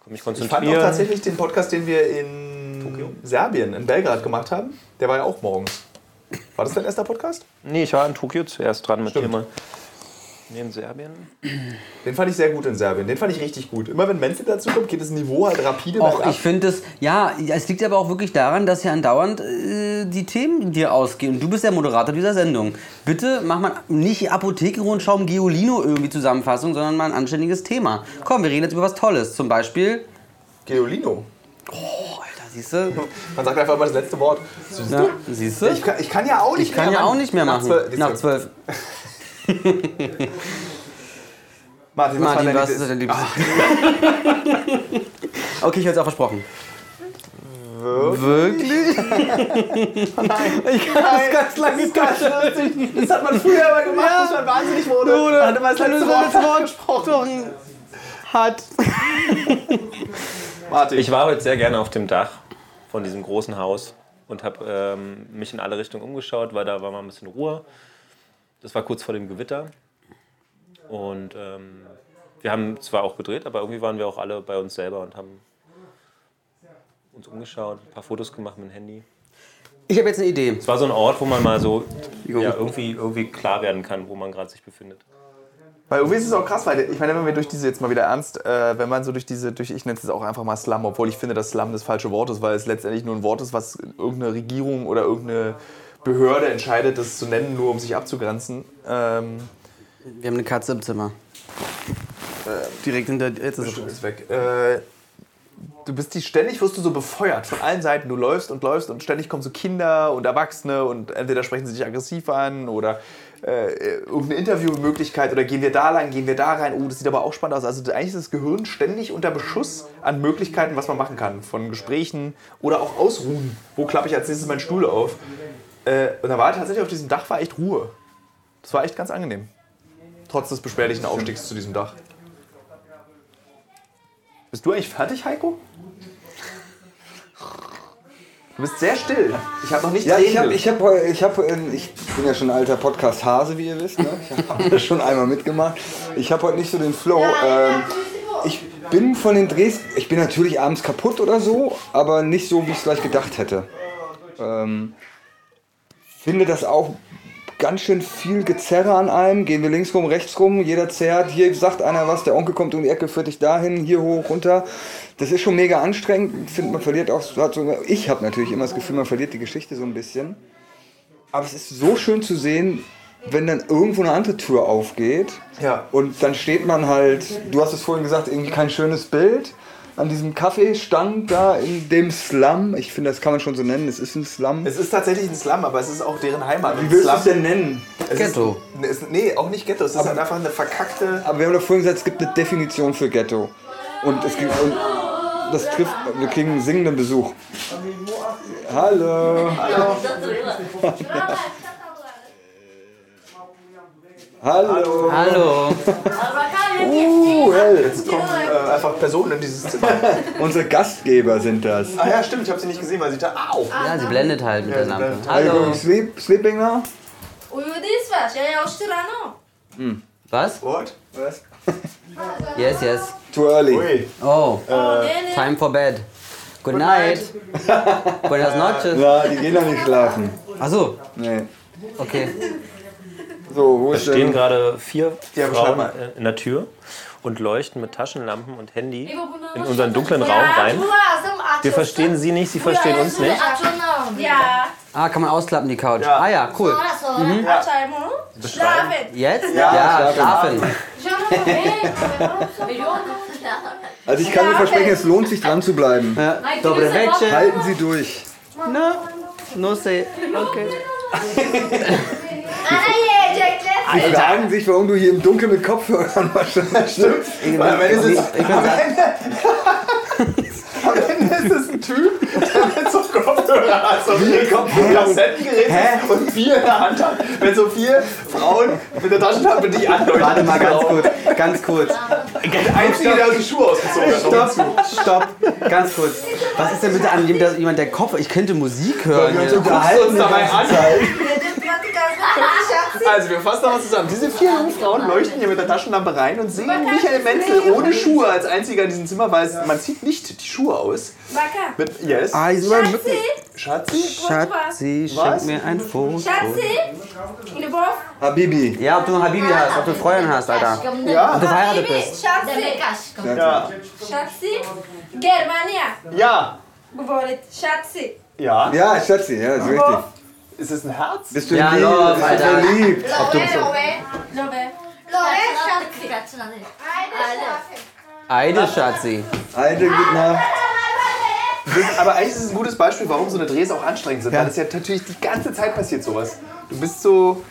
Konnte mich ich fand auch tatsächlich den Podcast, den wir in Serbien, in Belgrad gemacht haben, der war ja auch morgens. War das dein erster Podcast? Nee, ich war in Tokio zuerst dran mit Stimmt. dir mal. Nee, in Serbien. Den fand ich sehr gut in Serbien. Den fand ich richtig gut. Immer wenn Menzel dazu kommt, geht das Niveau halt rapide Och, bergab. ich finde es, ja, es liegt aber auch wirklich daran, dass ja andauernd äh, die Themen dir ausgehen. Und du bist der Moderator dieser Sendung. Bitte mach mal nicht Apotheke Rundschau Geolino irgendwie Zusammenfassung, sondern mal ein anständiges Thema. Komm, wir reden jetzt über was Tolles. Zum Beispiel, Geolino. oh, Alter, siehst du? Man sagt einfach immer das letzte Wort. Siehst Ja, du? siehst du? Ich, kann, ich kann ja auch nicht Ich kann mehr. ja auch nicht mehr machen. Nach zwölf. [LAUGHS] Martin, was Martin, was ist dein Lieblings? [LAUGHS] okay, ich hätte es auch versprochen. Wirklich? [LAUGHS] ich kann das ganz lange nicht Das hat man früher immer gemacht, bis man wahnsinnig wurde. Oder Dann hat man das wenn letzte das Wort Wort gesprochen hat. Martin. Ich war heute sehr gerne auf dem Dach von diesem großen Haus und habe ähm, mich in alle Richtungen umgeschaut, weil da war mal ein bisschen Ruhe. Das war kurz vor dem Gewitter. Und ähm, wir haben zwar auch gedreht, aber irgendwie waren wir auch alle bei uns selber und haben uns umgeschaut, ein paar Fotos gemacht mit dem Handy. Ich habe jetzt eine Idee. Es war so ein Ort, wo man mal so ja, irgendwie, irgendwie klar werden kann, wo man gerade sich befindet. Weil irgendwie ist es auch krass, weil ich meine, wenn wir durch diese, jetzt mal wieder ernst, äh, wenn man so durch diese, durch, ich nenne es auch einfach mal Slum, obwohl ich finde, dass Slum das falsche Wort ist, weil es letztendlich nur ein Wort ist, was irgendeine Regierung oder irgendeine Behörde entscheidet, das zu nennen, nur um sich abzugrenzen. Ähm, Wir haben eine Katze im Zimmer. Direkt hinter. Jetzt ist es weg. Äh, du bist die ständig wirst du so befeuert von allen Seiten. Du läufst und läufst und ständig kommen so Kinder und Erwachsene und entweder sprechen sie dich aggressiv an oder äh, irgendeine Interviewmöglichkeit oder gehen wir da lang, gehen wir da rein. Oh, das sieht aber auch spannend aus. Also eigentlich ist das Gehirn ständig unter Beschuss an Möglichkeiten, was man machen kann. Von Gesprächen oder auch Ausruhen. Wo klappe ich als nächstes meinen Stuhl auf? Äh, und da war tatsächlich auf diesem Dach war echt Ruhe. Das war echt ganz angenehm. Trotz des beschwerlichen Aufstiegs zu diesem Dach. Bist du eigentlich fertig, Heiko? Du bist sehr still. Ich habe noch nicht Ja, ich, hab, ich, hab, ich, hab, ähm, ich bin ja schon ein alter Podcast-Hase, wie ihr wisst. Ne? Ich habe das schon einmal mitgemacht. Ich habe heute nicht so den Flow. Ähm, ich bin von den Drehs, ich bin natürlich abends kaputt oder so, aber nicht so, wie ich es gleich gedacht hätte. Ähm, finde das auch ganz schön viel Gezerre an einem. Gehen wir links rum, rechts rum, jeder zerrt. Hier sagt einer was, der Onkel kommt um die Ecke, führt dich dahin, hier hoch, runter. Das ist schon mega anstrengend. Ich finde, man verliert auch, ich habe natürlich immer das Gefühl, man verliert die Geschichte so ein bisschen. Aber es ist so schön zu sehen, wenn dann irgendwo eine andere Tür aufgeht. Ja. Und dann steht man halt, du hast es vorhin gesagt, irgendwie kein schönes Bild an diesem Kaffeestand da in dem Slum. Ich finde, das kann man schon so nennen. Es ist ein Slum. Es ist tatsächlich ein Slum, aber es ist auch deren Heimat. Wie willst du es denn nennen? Es Ghetto. Ist, es, nee, auch nicht Ghetto. Es ist halt einfach eine verkackte. Aber wir haben doch vorhin gesagt, es gibt eine Definition für Ghetto. Und, es gibt, und das trifft, wir kriegen einen singenden Besuch. Hallo. Hallo. [LAUGHS] [LAUGHS] Hallo. Hallo. Hallo. uh, hell. Jetzt kommen äh, einfach Personen in dieses Zimmer. [LAUGHS] Unsere Gastgeber sind das. Ah ja, stimmt, ich habe sie nicht gesehen, weil sie da. Au! Ja, sie blendet halt mit ja, der Lampe. Hallo. Sleep, sleeping now? Hm. Was? What? Was? [LAUGHS] yes, yes. Too early. Oh, uh, time for bed. Good, night. night. Buenas [LAUGHS] noches. Ja, die gehen noch nicht schlafen. Ach so. Nee. Okay. So, wo es ist stehen gerade vier ja, Frauen in der Tür und leuchten mit Taschenlampen und Handy in unseren dunklen Raum rein. Wir verstehen sie nicht, sie verstehen uns nicht. Ja. Ah, kann man ausklappen, die Couch. Ja. Ah ja, cool. Mhm. Ja. Schlafen. Jetzt? Ja, ja schlafen. Also ich kann nur versprechen, es lohnt sich dran zu bleiben. Ja. Dobre Weche. Halten Sie durch. No, no say. okay. Alter. Fragen sich, warum du hier im Dunkeln mit Kopfhörern [LAUGHS] wahrscheinlich stimmst. Ich, am Ende. Am Ende ist es ein Typ, der mit so Kopfhörern hat, so vier Kopfhörer-Kassettengerät und vier in der Hand hat. Wenn so vier Frauen mit der Taschenlampe die andeuten. Warte mal ganz genau. kurz, ganz kurz. Der Einzige, der die Schuhe ausgezogen hat. Stopp, stopp, ganz kurz. Was ist denn bitte an dem, dass jemand der Kopf... Ich könnte Musik hören. Du guckst uns dabei an. [LAUGHS] Also, wir fassen nochmal zusammen. Diese vier jungen Frauen leuchten hier mit der Taschenlampe rein und sehen Michael Menzel ohne Schuhe als einziger in diesem Zimmer, weil man sieht nicht die Schuhe aus. Wacker. Mit, yes. Ah, ich Schatzi? Schatzi? Schatzi, schenk Was? mir ein Foto. Schatzi? Ingeborg? Habibi. Ja, ob du eine Habibi hast, ob du Freundin hast, Alter. Ne? Ja. Ob du verheiratet bist. Schatzi? Ja. Schatzi? Germania? Ja. Говорит, Schatzi. Ja. Ja, Schatzi, ja, ist richtig. Ist es ein Herz? Bist du ja, lieb? Love, Bist Alter. du verliebt? Ob du Eide, Schatzi. Eide, gute Nacht. Aber eigentlich ist es ein gutes Beispiel, warum so eine Drehs auch anstrengend sind. Ja. Weil es ja natürlich die ganze Zeit passiert sowas. Du bist so,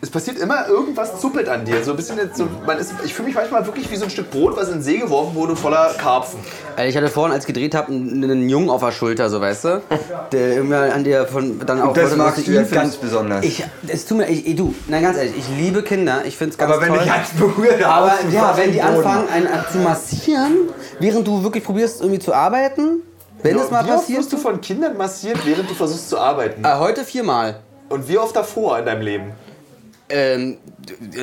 es passiert immer irgendwas zuppelt an dir. So ein bisschen jetzt so, man ist, ich fühle mich manchmal wirklich wie so ein Stück Brot, was in den See geworfen wurde, voller Karpfen. Also ich hatte vorhin, als ich gedreht habe, einen, einen Jungen auf der Schulter, so weißt du, der irgendwann an dir von dann auch. das wollte, magst du ihn ja findest. ganz besonders. Ich, es tut mir, ich, du, nein, ganz ehrlich, ich liebe Kinder, ich finde es ganz Aber wenn toll. ich eins berühre, dann Aber ja, wenn die anfangen, einen an- zu massieren, während du wirklich probierst, irgendwie zu arbeiten, wenn es mal wie oft passiert. wirst du von Kindern massiert, während du versuchst zu arbeiten? Äh, heute viermal. Und wie oft davor in deinem Leben? Ähm,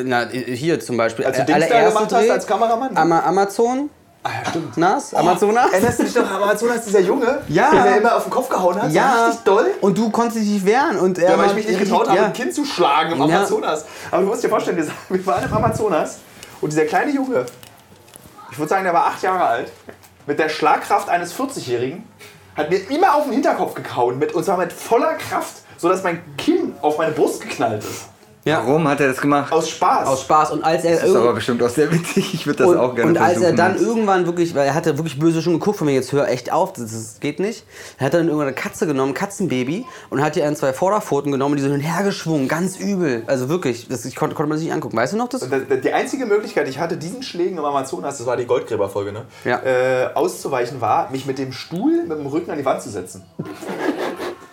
na, hier zum Beispiel. Als du äh, Dings da gemacht hast als Kameramann? Ama Amazon. Ah ja, stimmt. Nas? Amazonas? Erinnerst du dich noch Amazonas, dieser Junge, Ja. der mir immer auf den Kopf gehauen hat? Ja. richtig doll? Und du konntest dich nicht wehren. Und er Ja, weil ich mich nicht getraut habe, ja. ein Kind zu schlagen im Ja. Amazonas. Aber du musst dir vorstellen, wir- [LAUGHS] wir waren im Amazonas und dieser kleine Junge, ich würde sagen, der war acht Jahre alt, mit der Schlagkraft eines 40-Jährigen, hat mir immer auf den Hinterkopf gekauen, mit, und zwar mit voller Kraft, sodass mein Kinn auf meine Brust geknallt ist. Warum hat er das gemacht? Aus Spaß. Aus Spaß. Und als er Das ist aber bestimmt auch sehr witzig. Ich würde das und, auch gerne und als er dann irgendwann wirklich, weil er hatte wirklich böse schon geguckt von mir, jetzt hör echt auf, das, das geht nicht. Er hat dann irgendwann eine Katze genommen, ein Katzenbaby, und hat ihr an zwei Vorderpfoten genommen und die so hin und her geschwungen, ganz übel. Also wirklich, das ich konnte, konnte man sich nicht angucken. Weißt du noch das? Die einzige Möglichkeit, ich hatte, diesen Schlägen im Amazonas, das war die Goldgräberfolge, ne? Ja. äh, auszuweichen, war, mich mit dem Stuhl mit dem Rücken an die Wand zu setzen.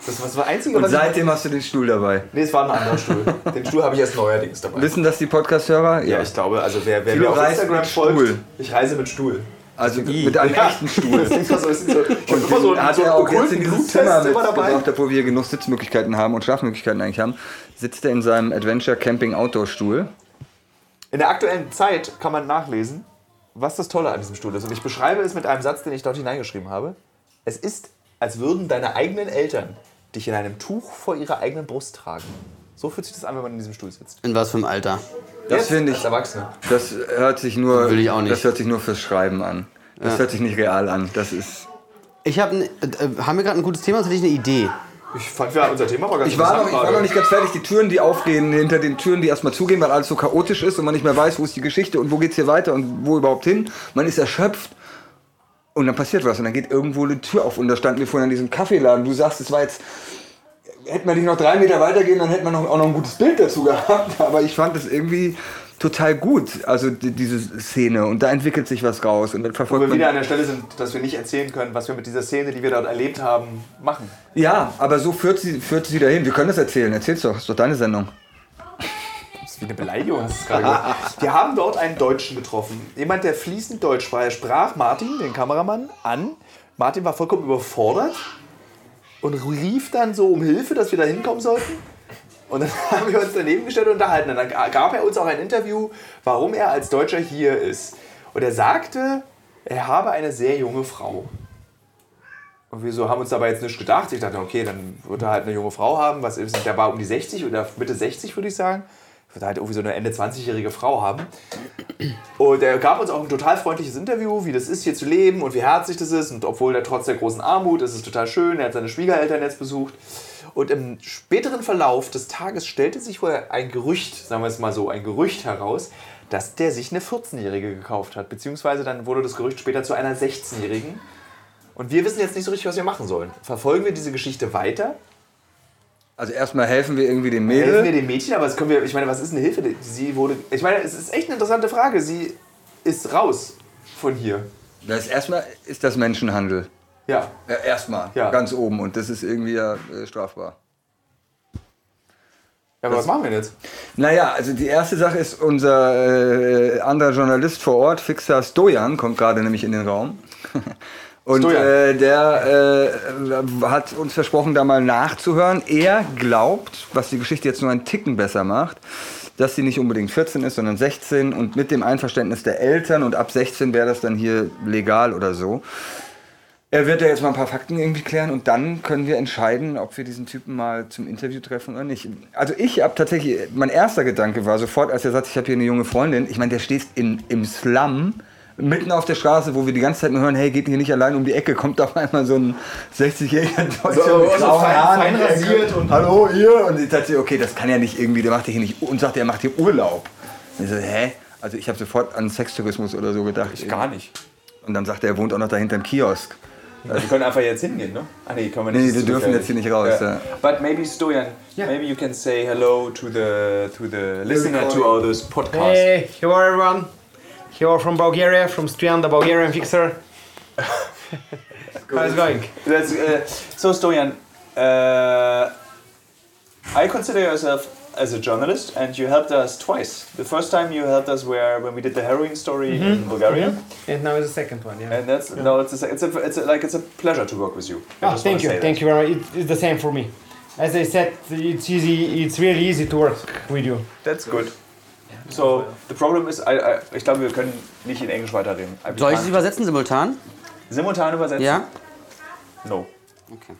Das war das Einzige, Und seitdem hast du den Stuhl dabei. Nee, es war ein anderer Stuhl. Den Stuhl habe ich erst neuerdings dabei. Wissen das die Podcast-Hörer? Ja, ich glaube, also wer, wer mir auf Instagram mit folgt, Stuhl. ich reise mit Stuhl. Also mit einem echten Stuhl. [LAUGHS] Das so so. Und so, hat so er auch jetzt in Bluttest Zimmer mitgebracht, obwohl wir genug Sitzmöglichkeiten haben und Schlafmöglichkeiten eigentlich haben, sitzt er in seinem Adventure Camping Outdoor Stuhl. In der aktuellen Zeit kann man nachlesen, was das Tolle an diesem Stuhl ist. Und ich beschreibe es mit einem Satz, den ich dort hineingeschrieben habe. Es ist, als würden deine eigenen Eltern dich in einem Tuch vor ihrer eigenen Brust tragen. So fühlt sich das an, wenn man in diesem Stuhl sitzt. In was für einem Alter? Das finde ich, Erwachsener. das hört sich nur, Will ich auch nicht. das hört sich nur fürs Schreiben an. Das hört sich nicht real an. Das ist. Ich habe, äh, haben wir gerade ein gutes Thema? Das hätte ich eine Idee. Ich fand ja unser Thema war ganz Ich war, noch, ich war noch nicht ganz fertig. Die Türen, die aufgehen, hinter den Türen, die erstmal zugehen, weil alles so chaotisch ist und man nicht mehr weiß, wo ist die Geschichte und wo geht's hier weiter und wo überhaupt hin. Man ist erschöpft. Und dann passiert was und dann geht irgendwo eine Tür auf und da standen wir vorhin an diesem Kaffeeladen. Du sagst, es war jetzt, hätte man nicht noch drei Meter weitergehen, dann hätte man noch, auch noch ein gutes Bild dazu gehabt. [LAUGHS] Aber ich fand es irgendwie total gut, also die, diese Szene und da entwickelt sich was raus und dann Wo verfolgt wir man. wieder an der Stelle sind, dass wir nicht erzählen können, was wir mit dieser Szene, die wir dort erlebt haben, machen. Ja, aber so führt sie, führt sie dahin. Wir können das erzählen. Erzähl's doch, ist doch deine Sendung. Ist wie eine Beleidigung, hast du es gerade gesagt. Wir haben dort einen Deutschen getroffen. Jemand, der fließend Deutsch sprach. Er sprach Martin, den Kameramann, an. Martin war vollkommen überfordert und rief dann so um Hilfe, dass wir da hinkommen sollten. Und dann [LAUGHS] haben wir uns daneben gestellt und unterhalten. Und dann gab er uns auch ein Interview, warum er als Deutscher hier ist. Und er sagte, er habe eine sehr junge Frau. Und wir so haben uns dabei jetzt nicht gedacht. Ich dachte, okay, dann wird er halt eine junge Frau haben. Was ist, der war um die 60 oder Mitte 60, würde ich sagen. Wird er halt irgendwie so eine Ende 20-jährige Frau haben. Und er gab uns auch ein total freundliches Interview, wie das ist, hier zu leben und wie herzlich das ist. Und obwohl er trotz der großen Armut ist es total schön. Er hat seine Schwiegereltern jetzt besucht. Und im späteren Verlauf des Tages stellte sich wohl ein Gerücht, sagen wir es mal so, ein Gerücht heraus, dass der sich eine 14-Jährige gekauft hat. Beziehungsweise dann wurde das Gerücht später zu einer 16-Jährigen. Und wir wissen jetzt nicht so richtig, was wir machen sollen. Verfolgen wir diese Geschichte weiter? Also erstmal helfen wir irgendwie dem Helfen wir dem Mädchen, aber was können wir, ich meine, was ist eine Hilfe? Sie wurde, ich meine, es ist echt eine interessante Frage. Sie ist raus von hier. Das ist erstmal ist das Menschenhandel. Ja. Ja, erstmal, Ja. ganz oben. Und das ist irgendwie ja äh, strafbar. Ja, aber was machen wir jetzt? Naja, also die erste Sache ist, unser äh, anderer Journalist vor Ort, Fixer Stojan, kommt gerade nämlich in den Raum. [LAUGHS] Und äh, der äh, hat uns versprochen, da mal nachzuhören. Er glaubt, was die Geschichte jetzt nur einen Ticken besser macht, dass sie nicht unbedingt 14 ist, sondern 16 und mit dem Einverständnis der Eltern und ab 16 wäre das dann hier legal oder so. Er wird ja jetzt mal ein paar Fakten irgendwie klären und dann können wir entscheiden, ob wir diesen Typen mal zum Interview treffen oder nicht. Also ich habe tatsächlich, mein erster Gedanke war sofort, als er sagt, ich habe hier eine junge Freundin, ich meine, der steht in, im Slum, mitten auf der Straße, wo wir die ganze Zeit nur hören, hey, geht hier nicht allein um die Ecke, kommt auf einmal so ein 60-jähriger Deutscher So, mit so grauen fein- Haaren fein rasiert und- Hallo, ihr? Und ich dachte, okay, das kann ja nicht irgendwie, der macht hier nicht, und sagt, er macht hier Urlaub. Und ich so, hä? Also ich habe sofort an Sextourismus oder so gedacht. Gar nicht. Und dann sagt er, er wohnt auch noch dahinter im Kiosk. Also wir können einfach jetzt hingehen, ne? Ah nee, können wir nicht. Nee, wir dürfen jetzt hier nicht raus, ja. But maybe Stojan, Yeah. maybe you can say hello to the to the listener to all this podcast. Hey, hello everyone. Here from Bulgaria, from Strian, the Bulgarian fixer. How's it going? That's, uh, so Stojan, uh, I consider yourself as a journalist, and you helped us twice. The first time you helped us where when we did the heroin story Mm-hmm. in Bulgaria, And now is the second one, yeah. and that's no, it's a, it's a, it's a, like it's a pleasure to work with you. I Oh, thank you, thank that. you very much. It, it's the same for me. As I said, it's easy. It's really easy to work with you. That's good. So the problem is, I, I, ich glaube, wir können nicht in Englisch weiterreden. I- Soll ich das can't- übersetzen simultan? Simultan übersetzen? Ja? No. Okay.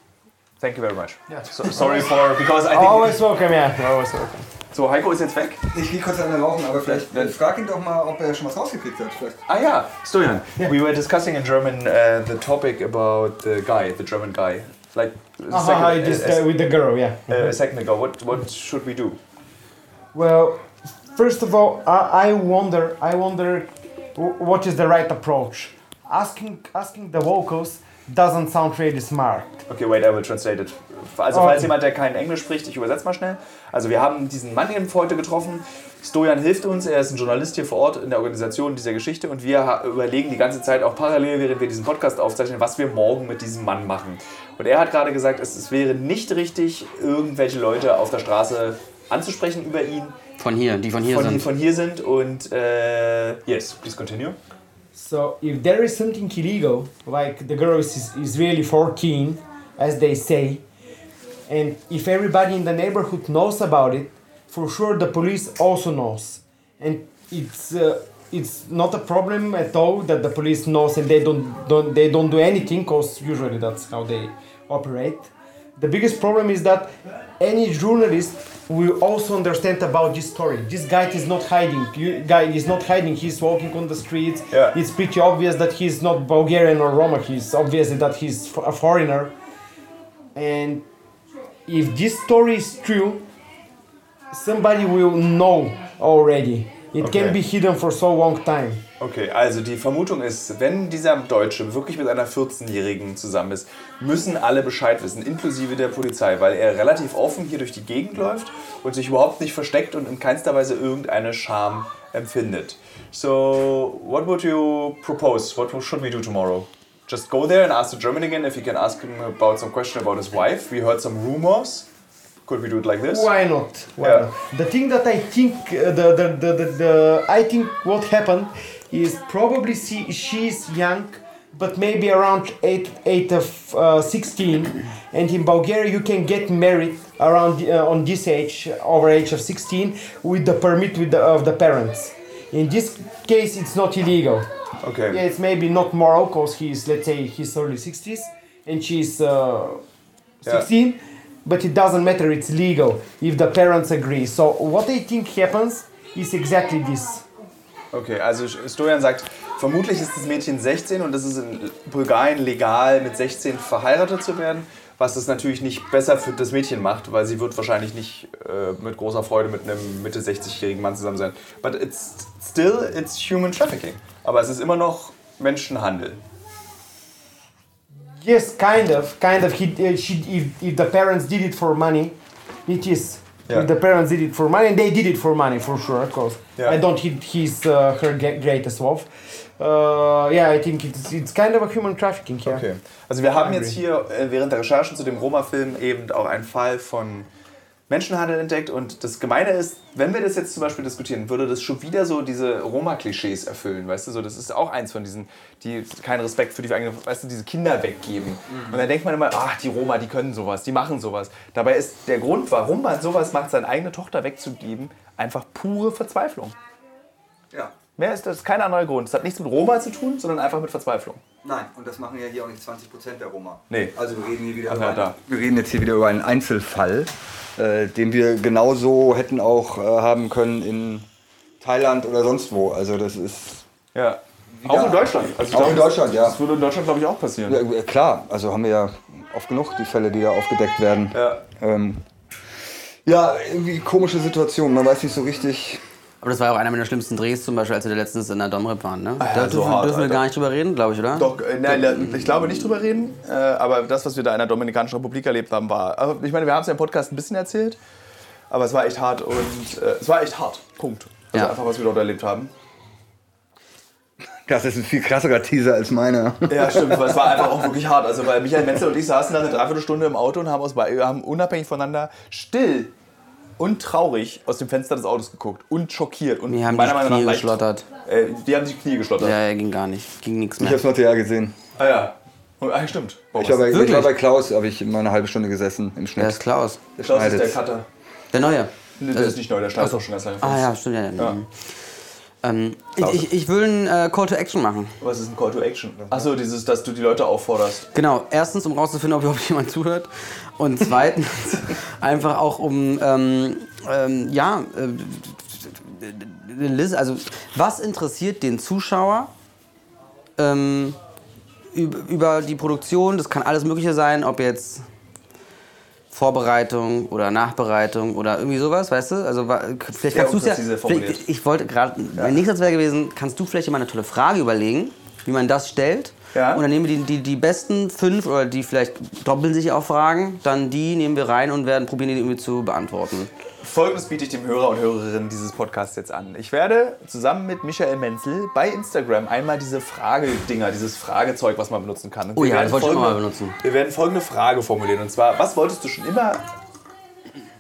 Thank you very much. So, sorry for because I think. Always welcome, yeah. Always welcome. So Heiko ist jetzt weg. Ich gehe kurz an rauchen, aber vielleicht äh, frag ihn doch mal, ob er schon was rausgekriegt hat. Vielleicht. Ah ja, Stojan. We were discussing in German uh, the topic about the guy, the German guy, like a Uh-huh, second, uh, with the girl, yeah. a- a second ago. What what should we do? Well, first of all, I, wonder, I wonder, what is the right approach? Asking, asking the vocals doesn't sound really smart. Okay, wait, I will translate it. Also Oh. falls jemand, der kein Englisch spricht, ich übersetze mal schnell. Also wir haben diesen Mann eben heute getroffen. Stojan hilft uns, er ist ein Journalist hier vor Ort in der Organisation dieser Geschichte und wir überlegen die ganze Zeit auch parallel, während wir diesen Podcast aufzeichnen, was wir morgen mit diesem Mann machen. Und er hat gerade gesagt, es, es wäre nicht richtig, irgendwelche Leute auf der Straße anzusprechen über ihn, Von hier, die von hier von, sind. von hier sind und äh, yes, please continue. So if there is something illegal, like the girl is, is really 14, as they say, and if everybody in the neighborhood knows about it, for sure the police also knows, and it's uh, it's not a problem at all that the police knows and they don't don't they don't do anything, cause usually that's how they operate. The biggest problem is that any journalist will also understand about this story. This guy is not hiding. You, guy is not hiding. He's walking on the streets. Yeah. It's pretty obvious that he's not Bulgarian or Roma. He's obviously that he's a foreigner. And if this story is true, somebody will know already. It Okay. can be hidden for so long time. Okay, also die Vermutung ist, wenn dieser Deutsche wirklich mit einer 14-Jährigen zusammen ist, müssen alle Bescheid wissen, inklusive der Polizei, weil er relativ offen hier durch die Gegend läuft und sich überhaupt nicht versteckt und in keinster Weise irgendeine Scham empfindet. So, what would you propose? What should we do tomorrow? Just go there and ask the German again if you can ask him about some question about his wife. We heard some rumors. Could we do it like this? Why not? Why Yeah. not? The thing that I think uh, the, the, the, the, the I think what happened is probably she, she's young, but maybe around eight eight of uh, sixteen, and in Bulgaria you can get married around uh, on this age, over age of sixteen, with the permit with the, of the parents. In this case, it's not illegal. Okay. Yeah, it's maybe not moral because he's let's say he's early sixties and she's uh, Yeah. 16, but it doesn't matter. It's legal if the parents agree. So what I think happens is exactly this. Okay, also Stojan sagt, vermutlich ist das Mädchen 16 und es ist in Bulgarien legal, mit 16 verheiratet zu werden, was es natürlich nicht besser für das Mädchen macht, weil sie wird wahrscheinlich nicht äh, mit großer Freude mit einem Mitte 60-jährigen Mann zusammen sein. But it's still it's human trafficking. Aber es ist immer noch Menschenhandel. Yes, kind of, kind of. He, she, if, if the parents did it for money, it is. Yeah. The parents did it for money, and they did it for money for sure, of course. Yeah. I don't hit his uh, her greatest love. Uh, yeah, I think it's it's kind of a human trafficking here. Okay. Also wir haben jetzt hier äh, während der Recherchen zu dem Roma-Film eben auch einen Fall von Menschenhandel entdeckt und das Gemeine ist, wenn wir das jetzt zum Beispiel diskutieren, würde das schon wieder so diese Roma-Klischees erfüllen, weißt du, so das ist auch eins von diesen, die keinen Respekt für die eigene, weißt du, diese Kinder weggeben. Und dann denkt man immer, ach, die Roma, die können sowas, die machen sowas. Dabei ist der Grund, warum man sowas macht, seine eigene Tochter wegzugeben, einfach pure Verzweiflung. Ja. Mehr ist das kein anderer Grund. Es hat nichts mit Roma zu tun, sondern einfach mit Verzweiflung. Nein, und das machen ja hier auch nicht 20% der Roma. Nee. Also wir reden, hier wieder Ach über einen, wir reden jetzt hier wieder über einen Einzelfall, äh, den wir genauso hätten auch äh, haben können in Thailand oder sonst wo. Also das ist Ja. Auch in Deutschland. Also Auch glaub, in Deutschland, ja. Das würde in Deutschland, glaube ich, auch passieren. ja, äh, klar, also haben wir ja oft genug die Fälle, die da aufgedeckt werden. Ja. Ähm, ja, irgendwie komische Situation. Man weiß nicht so richtig, Aber das war ja auch einer meiner schlimmsten Drehs, zum Beispiel, als wir da letztens in der Domrep waren. Ne? Ah ja, da so dürfen, hart, dürfen wir gar nicht drüber reden, glaube ich, oder? Doch, äh, nein, ich glaube nicht drüber reden, äh, aber das, was wir da in der Dominikanischen Republik erlebt haben, war. Aber ich meine, wir haben es ja im Podcast ein bisschen erzählt, aber es war echt hart und äh, es war echt hart. Punkt. Also Ja. einfach, was wir dort erlebt haben. Das ist ein viel krasserer Teaser als meiner. Ja, stimmt, weil es war einfach auch wirklich hart. Also, weil Michael Menzel und ich saßen da eine Dreiviertelstunde im Auto und haben, aus, wir haben unabhängig voneinander still und traurig aus dem Fenster des Autos geguckt und schockiert. Und haben meiner die Meinung nach Knie leicht- geschlottert. Äh, die haben die Knie geschlottert. Ja, ja, ging gar nicht. Ging nichts Ich mehr. habe das Material gesehen. Ah ja. Oh, ah, stimmt. Oh, Ich war, bei, ich war bei Klaus, habe ich immer eine halbe Stunde gesessen im Der Schnitt. ist Klaus. der Klaus ist der. Cutter. Der Neue. Nee, der ist nicht neu, der schneidet auch schon ganz lange. Ah ja, stimmt. Ja, ja. Ähm, ich, ich, will einen äh, Call to Action machen. Was ist ein Call to Action? Achso, dieses, dass du die Leute aufforderst. Genau, erstens, um rauszufinden, ob [LAUGHS] überhaupt jemand zuhört. Und zweitens, [LAUGHS] einfach auch um, ähm, ähm, ja, äh, eine Liste, also was interessiert den Zuschauer ähm, über, über die Produktion? Das kann alles Mögliche sein, ob jetzt Vorbereitung oder Nachbereitung oder irgendwie sowas, weißt du? Also vielleicht kannst du es ja. Vielleicht, ich wollte gerade, mein nächster Satz wäre gewesen, kannst du vielleicht mal eine tolle Frage überlegen, wie man das stellt? Ja. Und dann nehmen wir die, die, die besten fünf oder die vielleicht doppeln sich auch Fragen, dann die nehmen wir rein und werden probieren, die irgendwie zu beantworten. Folgendes biete ich dem Hörer und Hörerinnen dieses Podcasts jetzt an. Ich werde zusammen mit Michael Menzel bei Instagram einmal diese Fragedinger, dieses Fragezeug, was man benutzen kann. Und Oh ja, das wollte ich auch folgende- mal benutzen. Wir werden folgende Frage formulieren. Und zwar, was wolltest du schon immer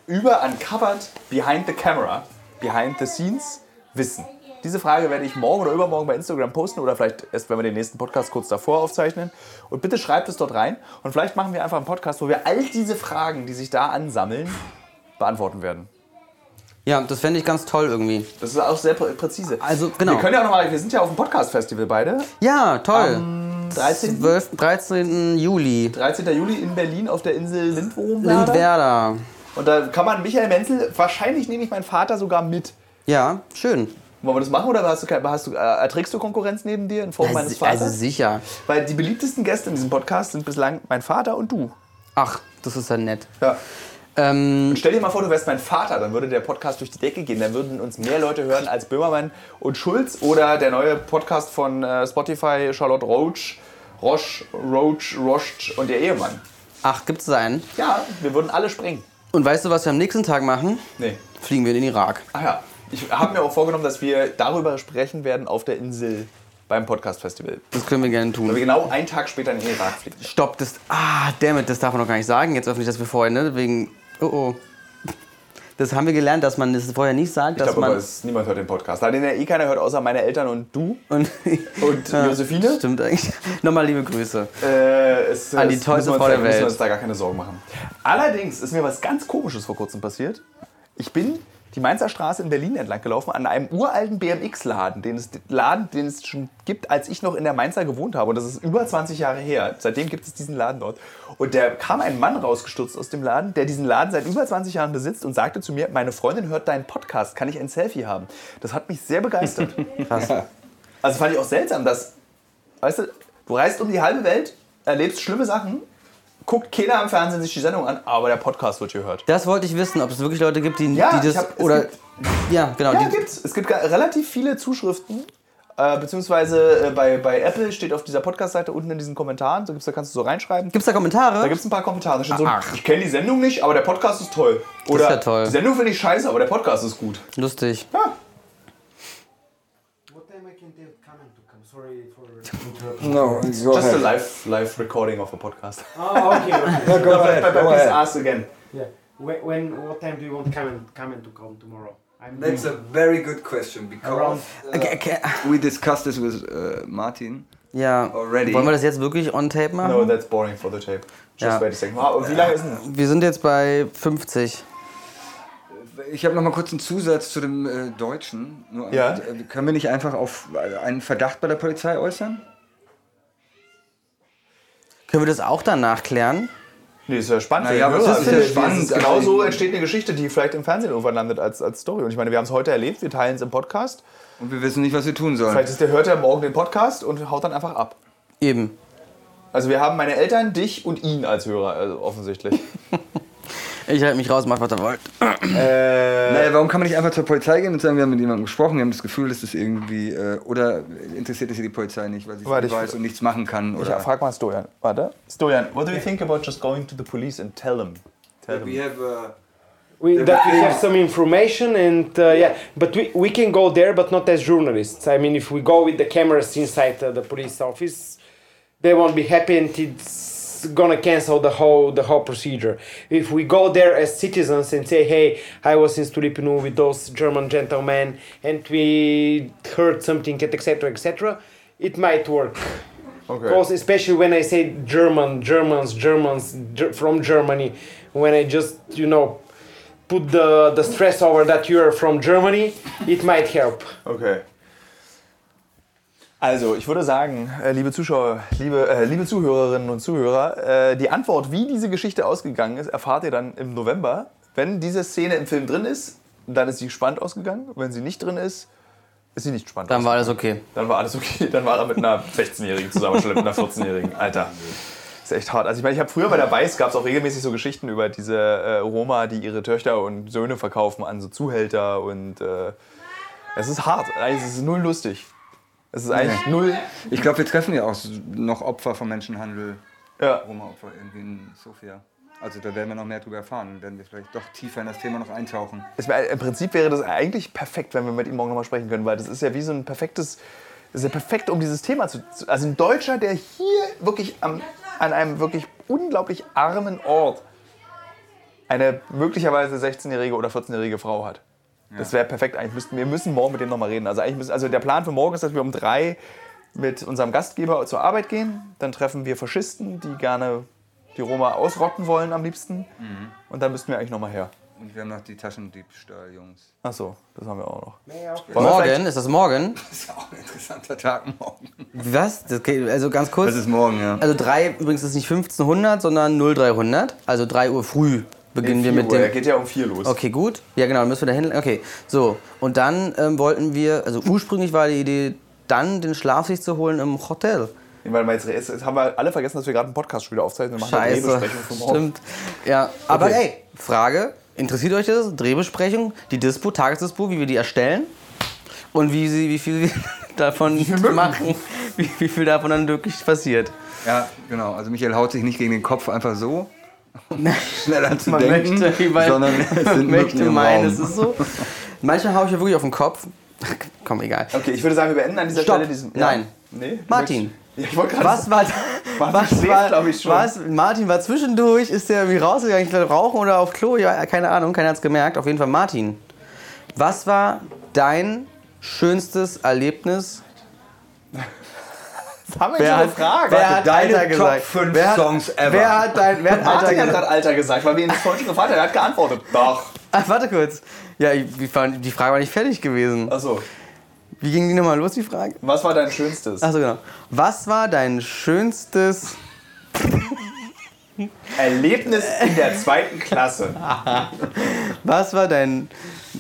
über Uncovered Behind the Camera, Behind the Scenes wissen? Diese Frage werde ich morgen oder übermorgen bei Instagram posten oder vielleicht erst, wenn wir den nächsten Podcast kurz davor aufzeichnen. Und bitte schreibt es dort rein. Und vielleicht machen wir einfach einen Podcast, wo wir all diese Fragen, die sich da ansammeln, beantworten werden. Ja, das fände ich ganz toll irgendwie. Das ist auch sehr prä- präzise. Also, genau. Wir können ja auch noch mal, wir sind ja auf dem Podcast-Festival beide. Ja, toll. Am 13. 12, 13. Juli. 13. Juli in Berlin auf der Insel Lindwurm. Lindwerder. Und da kann man Michael Menzel, wahrscheinlich nehme ich meinen Vater sogar mit. Ja, schön. Wollen wir das machen oder hast du, hast du, äh, erträgst du Konkurrenz neben dir in Form meines Also, Vaters? also sicher. Weil die beliebtesten Gäste in diesem Podcast sind bislang mein Vater und du. Ach, das ist ja nett. Ja. Ähm, stell dir mal vor, du wärst mein Vater, dann würde der Podcast durch die Decke gehen. Dann würden uns mehr Leute hören als Böhmermann und Schulz oder der neue Podcast von äh, Spotify, Charlotte Roach, Roche, Roach, Roche und ihr Ehemann. ach, gibt's da einen? Ja, wir würden alle springen. Und weißt du, was wir am nächsten Tag machen? Nee. Fliegen wir in den Irak. Ach ja, ich habe mir auch vorgenommen, dass wir darüber sprechen werden auf der Insel beim Podcast-Festival. Das können wir gerne Weil tun. wir genau einen Tag später in den Irak fliegen. Stopp, das. Ah, dammit, das darf man noch gar nicht sagen. Jetzt öffentlich, dass wir vorher, ne? Wegen. Oh oh. Das haben wir gelernt, dass man das vorher nicht sagt, Ich dass glaube aber, man. es, niemand hört den Podcast. Weil den ja eh keiner hört, außer meine Eltern und du. Und, Und [LAUGHS] Josephine? Stimmt eigentlich. Nochmal liebe Grüße. Äh, es, An die Frau da- der müssen wir Welt. uns da gar keine Sorgen machen. Allerdings ist mir was ganz Komisches vor kurzem passiert. Ich bin die Mainzer Straße in Berlin entlang gelaufen an einem uralten BMX-Laden, den es, Laden, den es schon gibt, als ich noch in der Mainzer gewohnt habe. Und das ist über 20 Jahre her. Seitdem gibt es diesen Laden dort. Und da kam ein Mann rausgestürzt aus dem Laden, der diesen Laden seit über 20 Jahren besitzt und sagte zu mir, meine Freundin hört deinen Podcast, kann ich ein Selfie haben? Das hat mich sehr begeistert. [LAUGHS] Krass. Also fand ich auch seltsam, dass, weißt du, du reist um die halbe Welt, erlebst schlimme Sachen, guckt keiner am Fernsehen sich die Sendung an, aber der Podcast wird gehört. Das wollte ich wissen, ob es wirklich Leute gibt, die, Ja, die ich das. hab- es oder. gibt- ja, genau. Ja, die, gibt's. Es gibt relativ viele Zuschriften. Äh, beziehungsweise äh, bei, bei Apple steht auf dieser Podcast-Seite unten in diesen Kommentaren, da, gibt's, da kannst du so reinschreiben. Gibt's da Kommentare? Da gibt es ein paar Kommentare. So, Ach. ich kenne die Sendung nicht, aber der Podcast ist toll. Oder ja toll. die Sendung finde ich scheiße, aber der Podcast ist gut. Lustig. Ja. What time I can tell comment to come? Sorry for [LAUGHS] No, go Just a ahead. live, live recording of a podcast. Oh, okay. okay. [LAUGHS] No, go ahead. But- but Go please ahead. ask again. yeah. When, when? What time do you want comment comment to come tomorrow? That's a very good question because Around- Okay, okay. we discussed this with uh, Martin. Ja. Already. Wollen wir das jetzt wirklich on tape machen? No, that's boring for the tape. Just Ja. wait a second. Wie lange ist denn? Wir sind jetzt bei 50. Ich habe noch mal kurz einen Zusatz zu dem äh, Deutschen. Nur, Ja. äh, Können wir nicht einfach auf äh, einen Verdacht bei der Polizei äußern? Können wir das auch danach klären? Nee, ist ja spannend. Naja, aber Hörer. ist ja spannend. ist Genau so entsteht eine Geschichte, die vielleicht im Fernsehen irgendwann landet als, als Story. Und ich meine, wir haben es heute erlebt, wir teilen es im Podcast. Und wir wissen nicht, was wir tun sollen. Vielleicht ist der, hört er morgen den Podcast und haut dann einfach ab. Eben. Also wir haben meine Eltern, dich und ihn als Hörer, also offensichtlich. [LAUGHS] Ich halte mich raus, macht was ihr wollt. Naja, warum kann man nicht einfach zur Polizei gehen und sagen, wir haben mit jemandem gesprochen, wir haben das Gefühl, dass das irgendwie. Äh, oder interessiert es die Polizei nicht, weil sie Warte, nicht ich- weiß und nichts machen kann? Ich Oder? frag mal Stojan. Warte. Stojan, what do you think about just going to the police and tell them? Tell them. have, uh, We, that we have some information and uh, yeah, but we, we can go there, but not as journalists. I mean, if we go with the cameras inside uh, the police office, they won't be happy and it's gonna cancel the whole the whole procedure. If we go there as citizens and say, hey, I was in Stulipinu with those German gentlemen and we heard something, etc., etc., it might work. Okay. Because especially when I say German, Germans, Germans ger- from Germany, when I just you know put the the stress over that you are from Germany, it might help. Okay. Also, ich würde sagen, äh, liebe Zuschauer, liebe, äh, liebe Zuhörerinnen und Zuhörer, äh, die Antwort, wie diese Geschichte ausgegangen ist, erfahrt ihr dann im November. Wenn diese Szene im Film drin ist, dann ist sie spannend ausgegangen. Wenn sie nicht drin ist, ist sie nicht spannend Dann war alles okay. Dann war alles okay. Dann war er mit einer 16-Jährigen zusammen, statt mit einer 14-Jährigen. Alter. Das ist echt hart. Also ich meine, ich habe früher bei der Weiß gab es auch regelmäßig so Geschichten über diese äh, Roma, die ihre Töchter und Söhne verkaufen an so Zuhälter und äh, es ist hart. Ist es null lustig. Es ist eigentlich null. Ich glaube, wir treffen ja auch noch Opfer von Menschenhandel, Ja. Roma-Opfer irgendwie in Sofia. Also da werden wir noch mehr drüber erfahren und werden wir vielleicht doch tiefer in das Thema noch eintauchen. Es wär, Im Prinzip wäre das eigentlich perfekt, wenn wir mit ihm morgen nochmal sprechen können, weil das ist ja wie so ein perfektes. Das ist ja perfekt, um dieses Thema zu. zu- Also ein Deutscher, der hier wirklich am, an einem wirklich unglaublich armen Ort eine möglicherweise 16-jährige oder 14-jährige Frau hat. Das wäre perfekt. Eigentlich müssten, wir müssen morgen mit dem nochmal reden. Also, eigentlich müssen, also der Plan für morgen ist, dass wir um drei mit unserem Gastgeber zur Arbeit gehen. Dann treffen wir Faschisten, die gerne die Roma ausrotten wollen am liebsten. Und dann müssten wir eigentlich nochmal her. Und wir haben noch die Taschendiebstahl-Jungs. Ach so, das haben wir auch noch. Morgen, ist das morgen? [LAUGHS] Das ist auch ein interessanter Tag morgen. Was? Das geht, also ganz kurz. Das ist morgen, ja. Also 3, übrigens ist nicht 1500, sondern 0300. Also 3 Uhr früh beginnen wir mit Er dem. geht ja um vier los. Okay, gut. Ja, genau, dann müssen wir da hin. Okay, so. Und dann ähm, wollten wir, also ursprünglich war die Idee, dann den Schlaf sich zu holen im Hotel. Weil wir jetzt, jetzt, haben wir alle vergessen, dass wir gerade einen Podcast schon wieder aufzeichnen. Wir machen eine Scheiße. Drehbesprechung für morgen. Stimmt. Ja, aber Okay. ey, Frage: Interessiert euch das? Drehbesprechung, die Dispo, Tagesdispo, wie wir die erstellen? Und wie, sie, wie viel wir [LAUGHS] davon machen? Wie, wie viel davon dann wirklich passiert? Ja, genau. Also Michael haut sich nicht gegen den Kopf einfach so. [LAUGHS] Schneller zu Man denken, möchte, man, sondern [LAUGHS] es sind möchte meinen, es ist so. Manchmal haue ich ja wirklich auf den Kopf. [LAUGHS] Komm, egal. Okay, ich würde sagen, wir beenden an dieser Stopp. Stelle diesen. Nein. Nee? Martin. Ja, ich wollte gerade Was war, was schläft, war, ich, schon. was, Martin war zwischendurch, ist der irgendwie rausgegangen, ich glaube, rauchen oder auf Klo, ja, keine Ahnung, keiner hat es gemerkt. Auf jeden Fall Martin. Was war dein schönstes Erlebnis? Das haben wir Wer schon hat, gefragt. wer hat deine Alter Top gesagt? fünf wer hat, Songs ever. Wer hat, dein, wer hat Alter hat gesagt? gerade Alter gesagt, weil wir ihn das vorhin schon gefragt haben. Er hat geantwortet. Doch. Ach, warte kurz. Ja, ich, die Frage war nicht fertig gewesen. Achso. Wie ging die nochmal los, die Frage? Was war dein Schönstes? Achso, genau. Was war dein schönstes Erlebnis in der zweiten Klasse. [LAUGHS] Was war dein.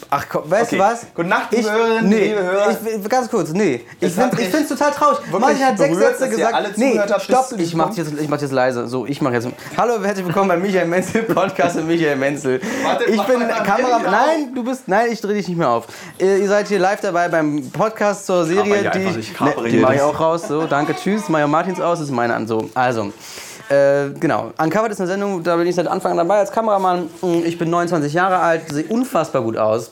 Ach komm, weißt Okay. du was? Gute Nacht, liebe Ich- Hörerinnen, nee, liebe Hörer. Ich, ganz kurz, nee. Ich Es hat finde es total traurig. Martin hat sechs Sätze gesagt. alle nee, habt stopp, ich mach jetzt, ich mach jetzt leise. So, ich mach jetzt. Hallo, herzlich willkommen beim Michael Menzel Podcast mit Michael Menzel. Warte, ich bin Kamera. Nein, du bist. Nein, ich drehe dich nicht mehr auf. Ihr, seid hier live dabei beim Podcast zur Serie, die ich. Ne, die mache ich das. auch raus. So, danke, tschüss. Maja Martins aus, das ist meine an. So, also. Äh, genau. Uncovered ist eine Sendung, da bin ich seit Anfang an dabei als Kameramann. Ich bin 29 Jahre alt, sehe unfassbar gut aus.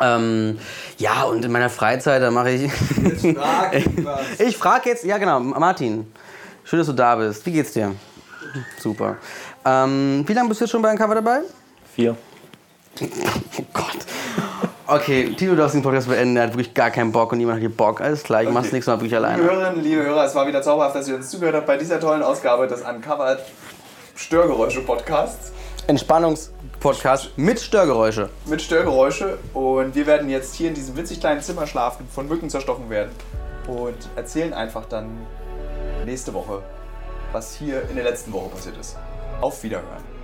Ähm, ja, und in meiner Freizeit, da mache ich. [LAUGHS] ich frage jetzt, ja genau, Martin. Schön, dass du da bist. Wie geht's dir? Super. Ähm, wie lange bist du jetzt schon bei Uncover dabei? Vier. [LAUGHS] Oh Gott. Okay, Tito, du darfst den Podcast beenden. Er hat wirklich gar keinen Bock und niemand hat hier Bock. Alles klar, ich mach's nächstes Mal wirklich Liebe alleine. Hörerinnen, liebe Hörer, es war wieder zauberhaft, dass ihr uns zugehört habt bei dieser tollen Ausgabe des Uncovered Störgeräusche-Podcasts Entspannungspodcast mit Störgeräusche. mit Störgeräusche. Und wir werden jetzt hier in diesem winzig kleinen Zimmer schlafen, von Mücken zerstochen werden und erzählen einfach dann nächste Woche, was hier in der letzten Woche passiert ist. Auf Wiederhören.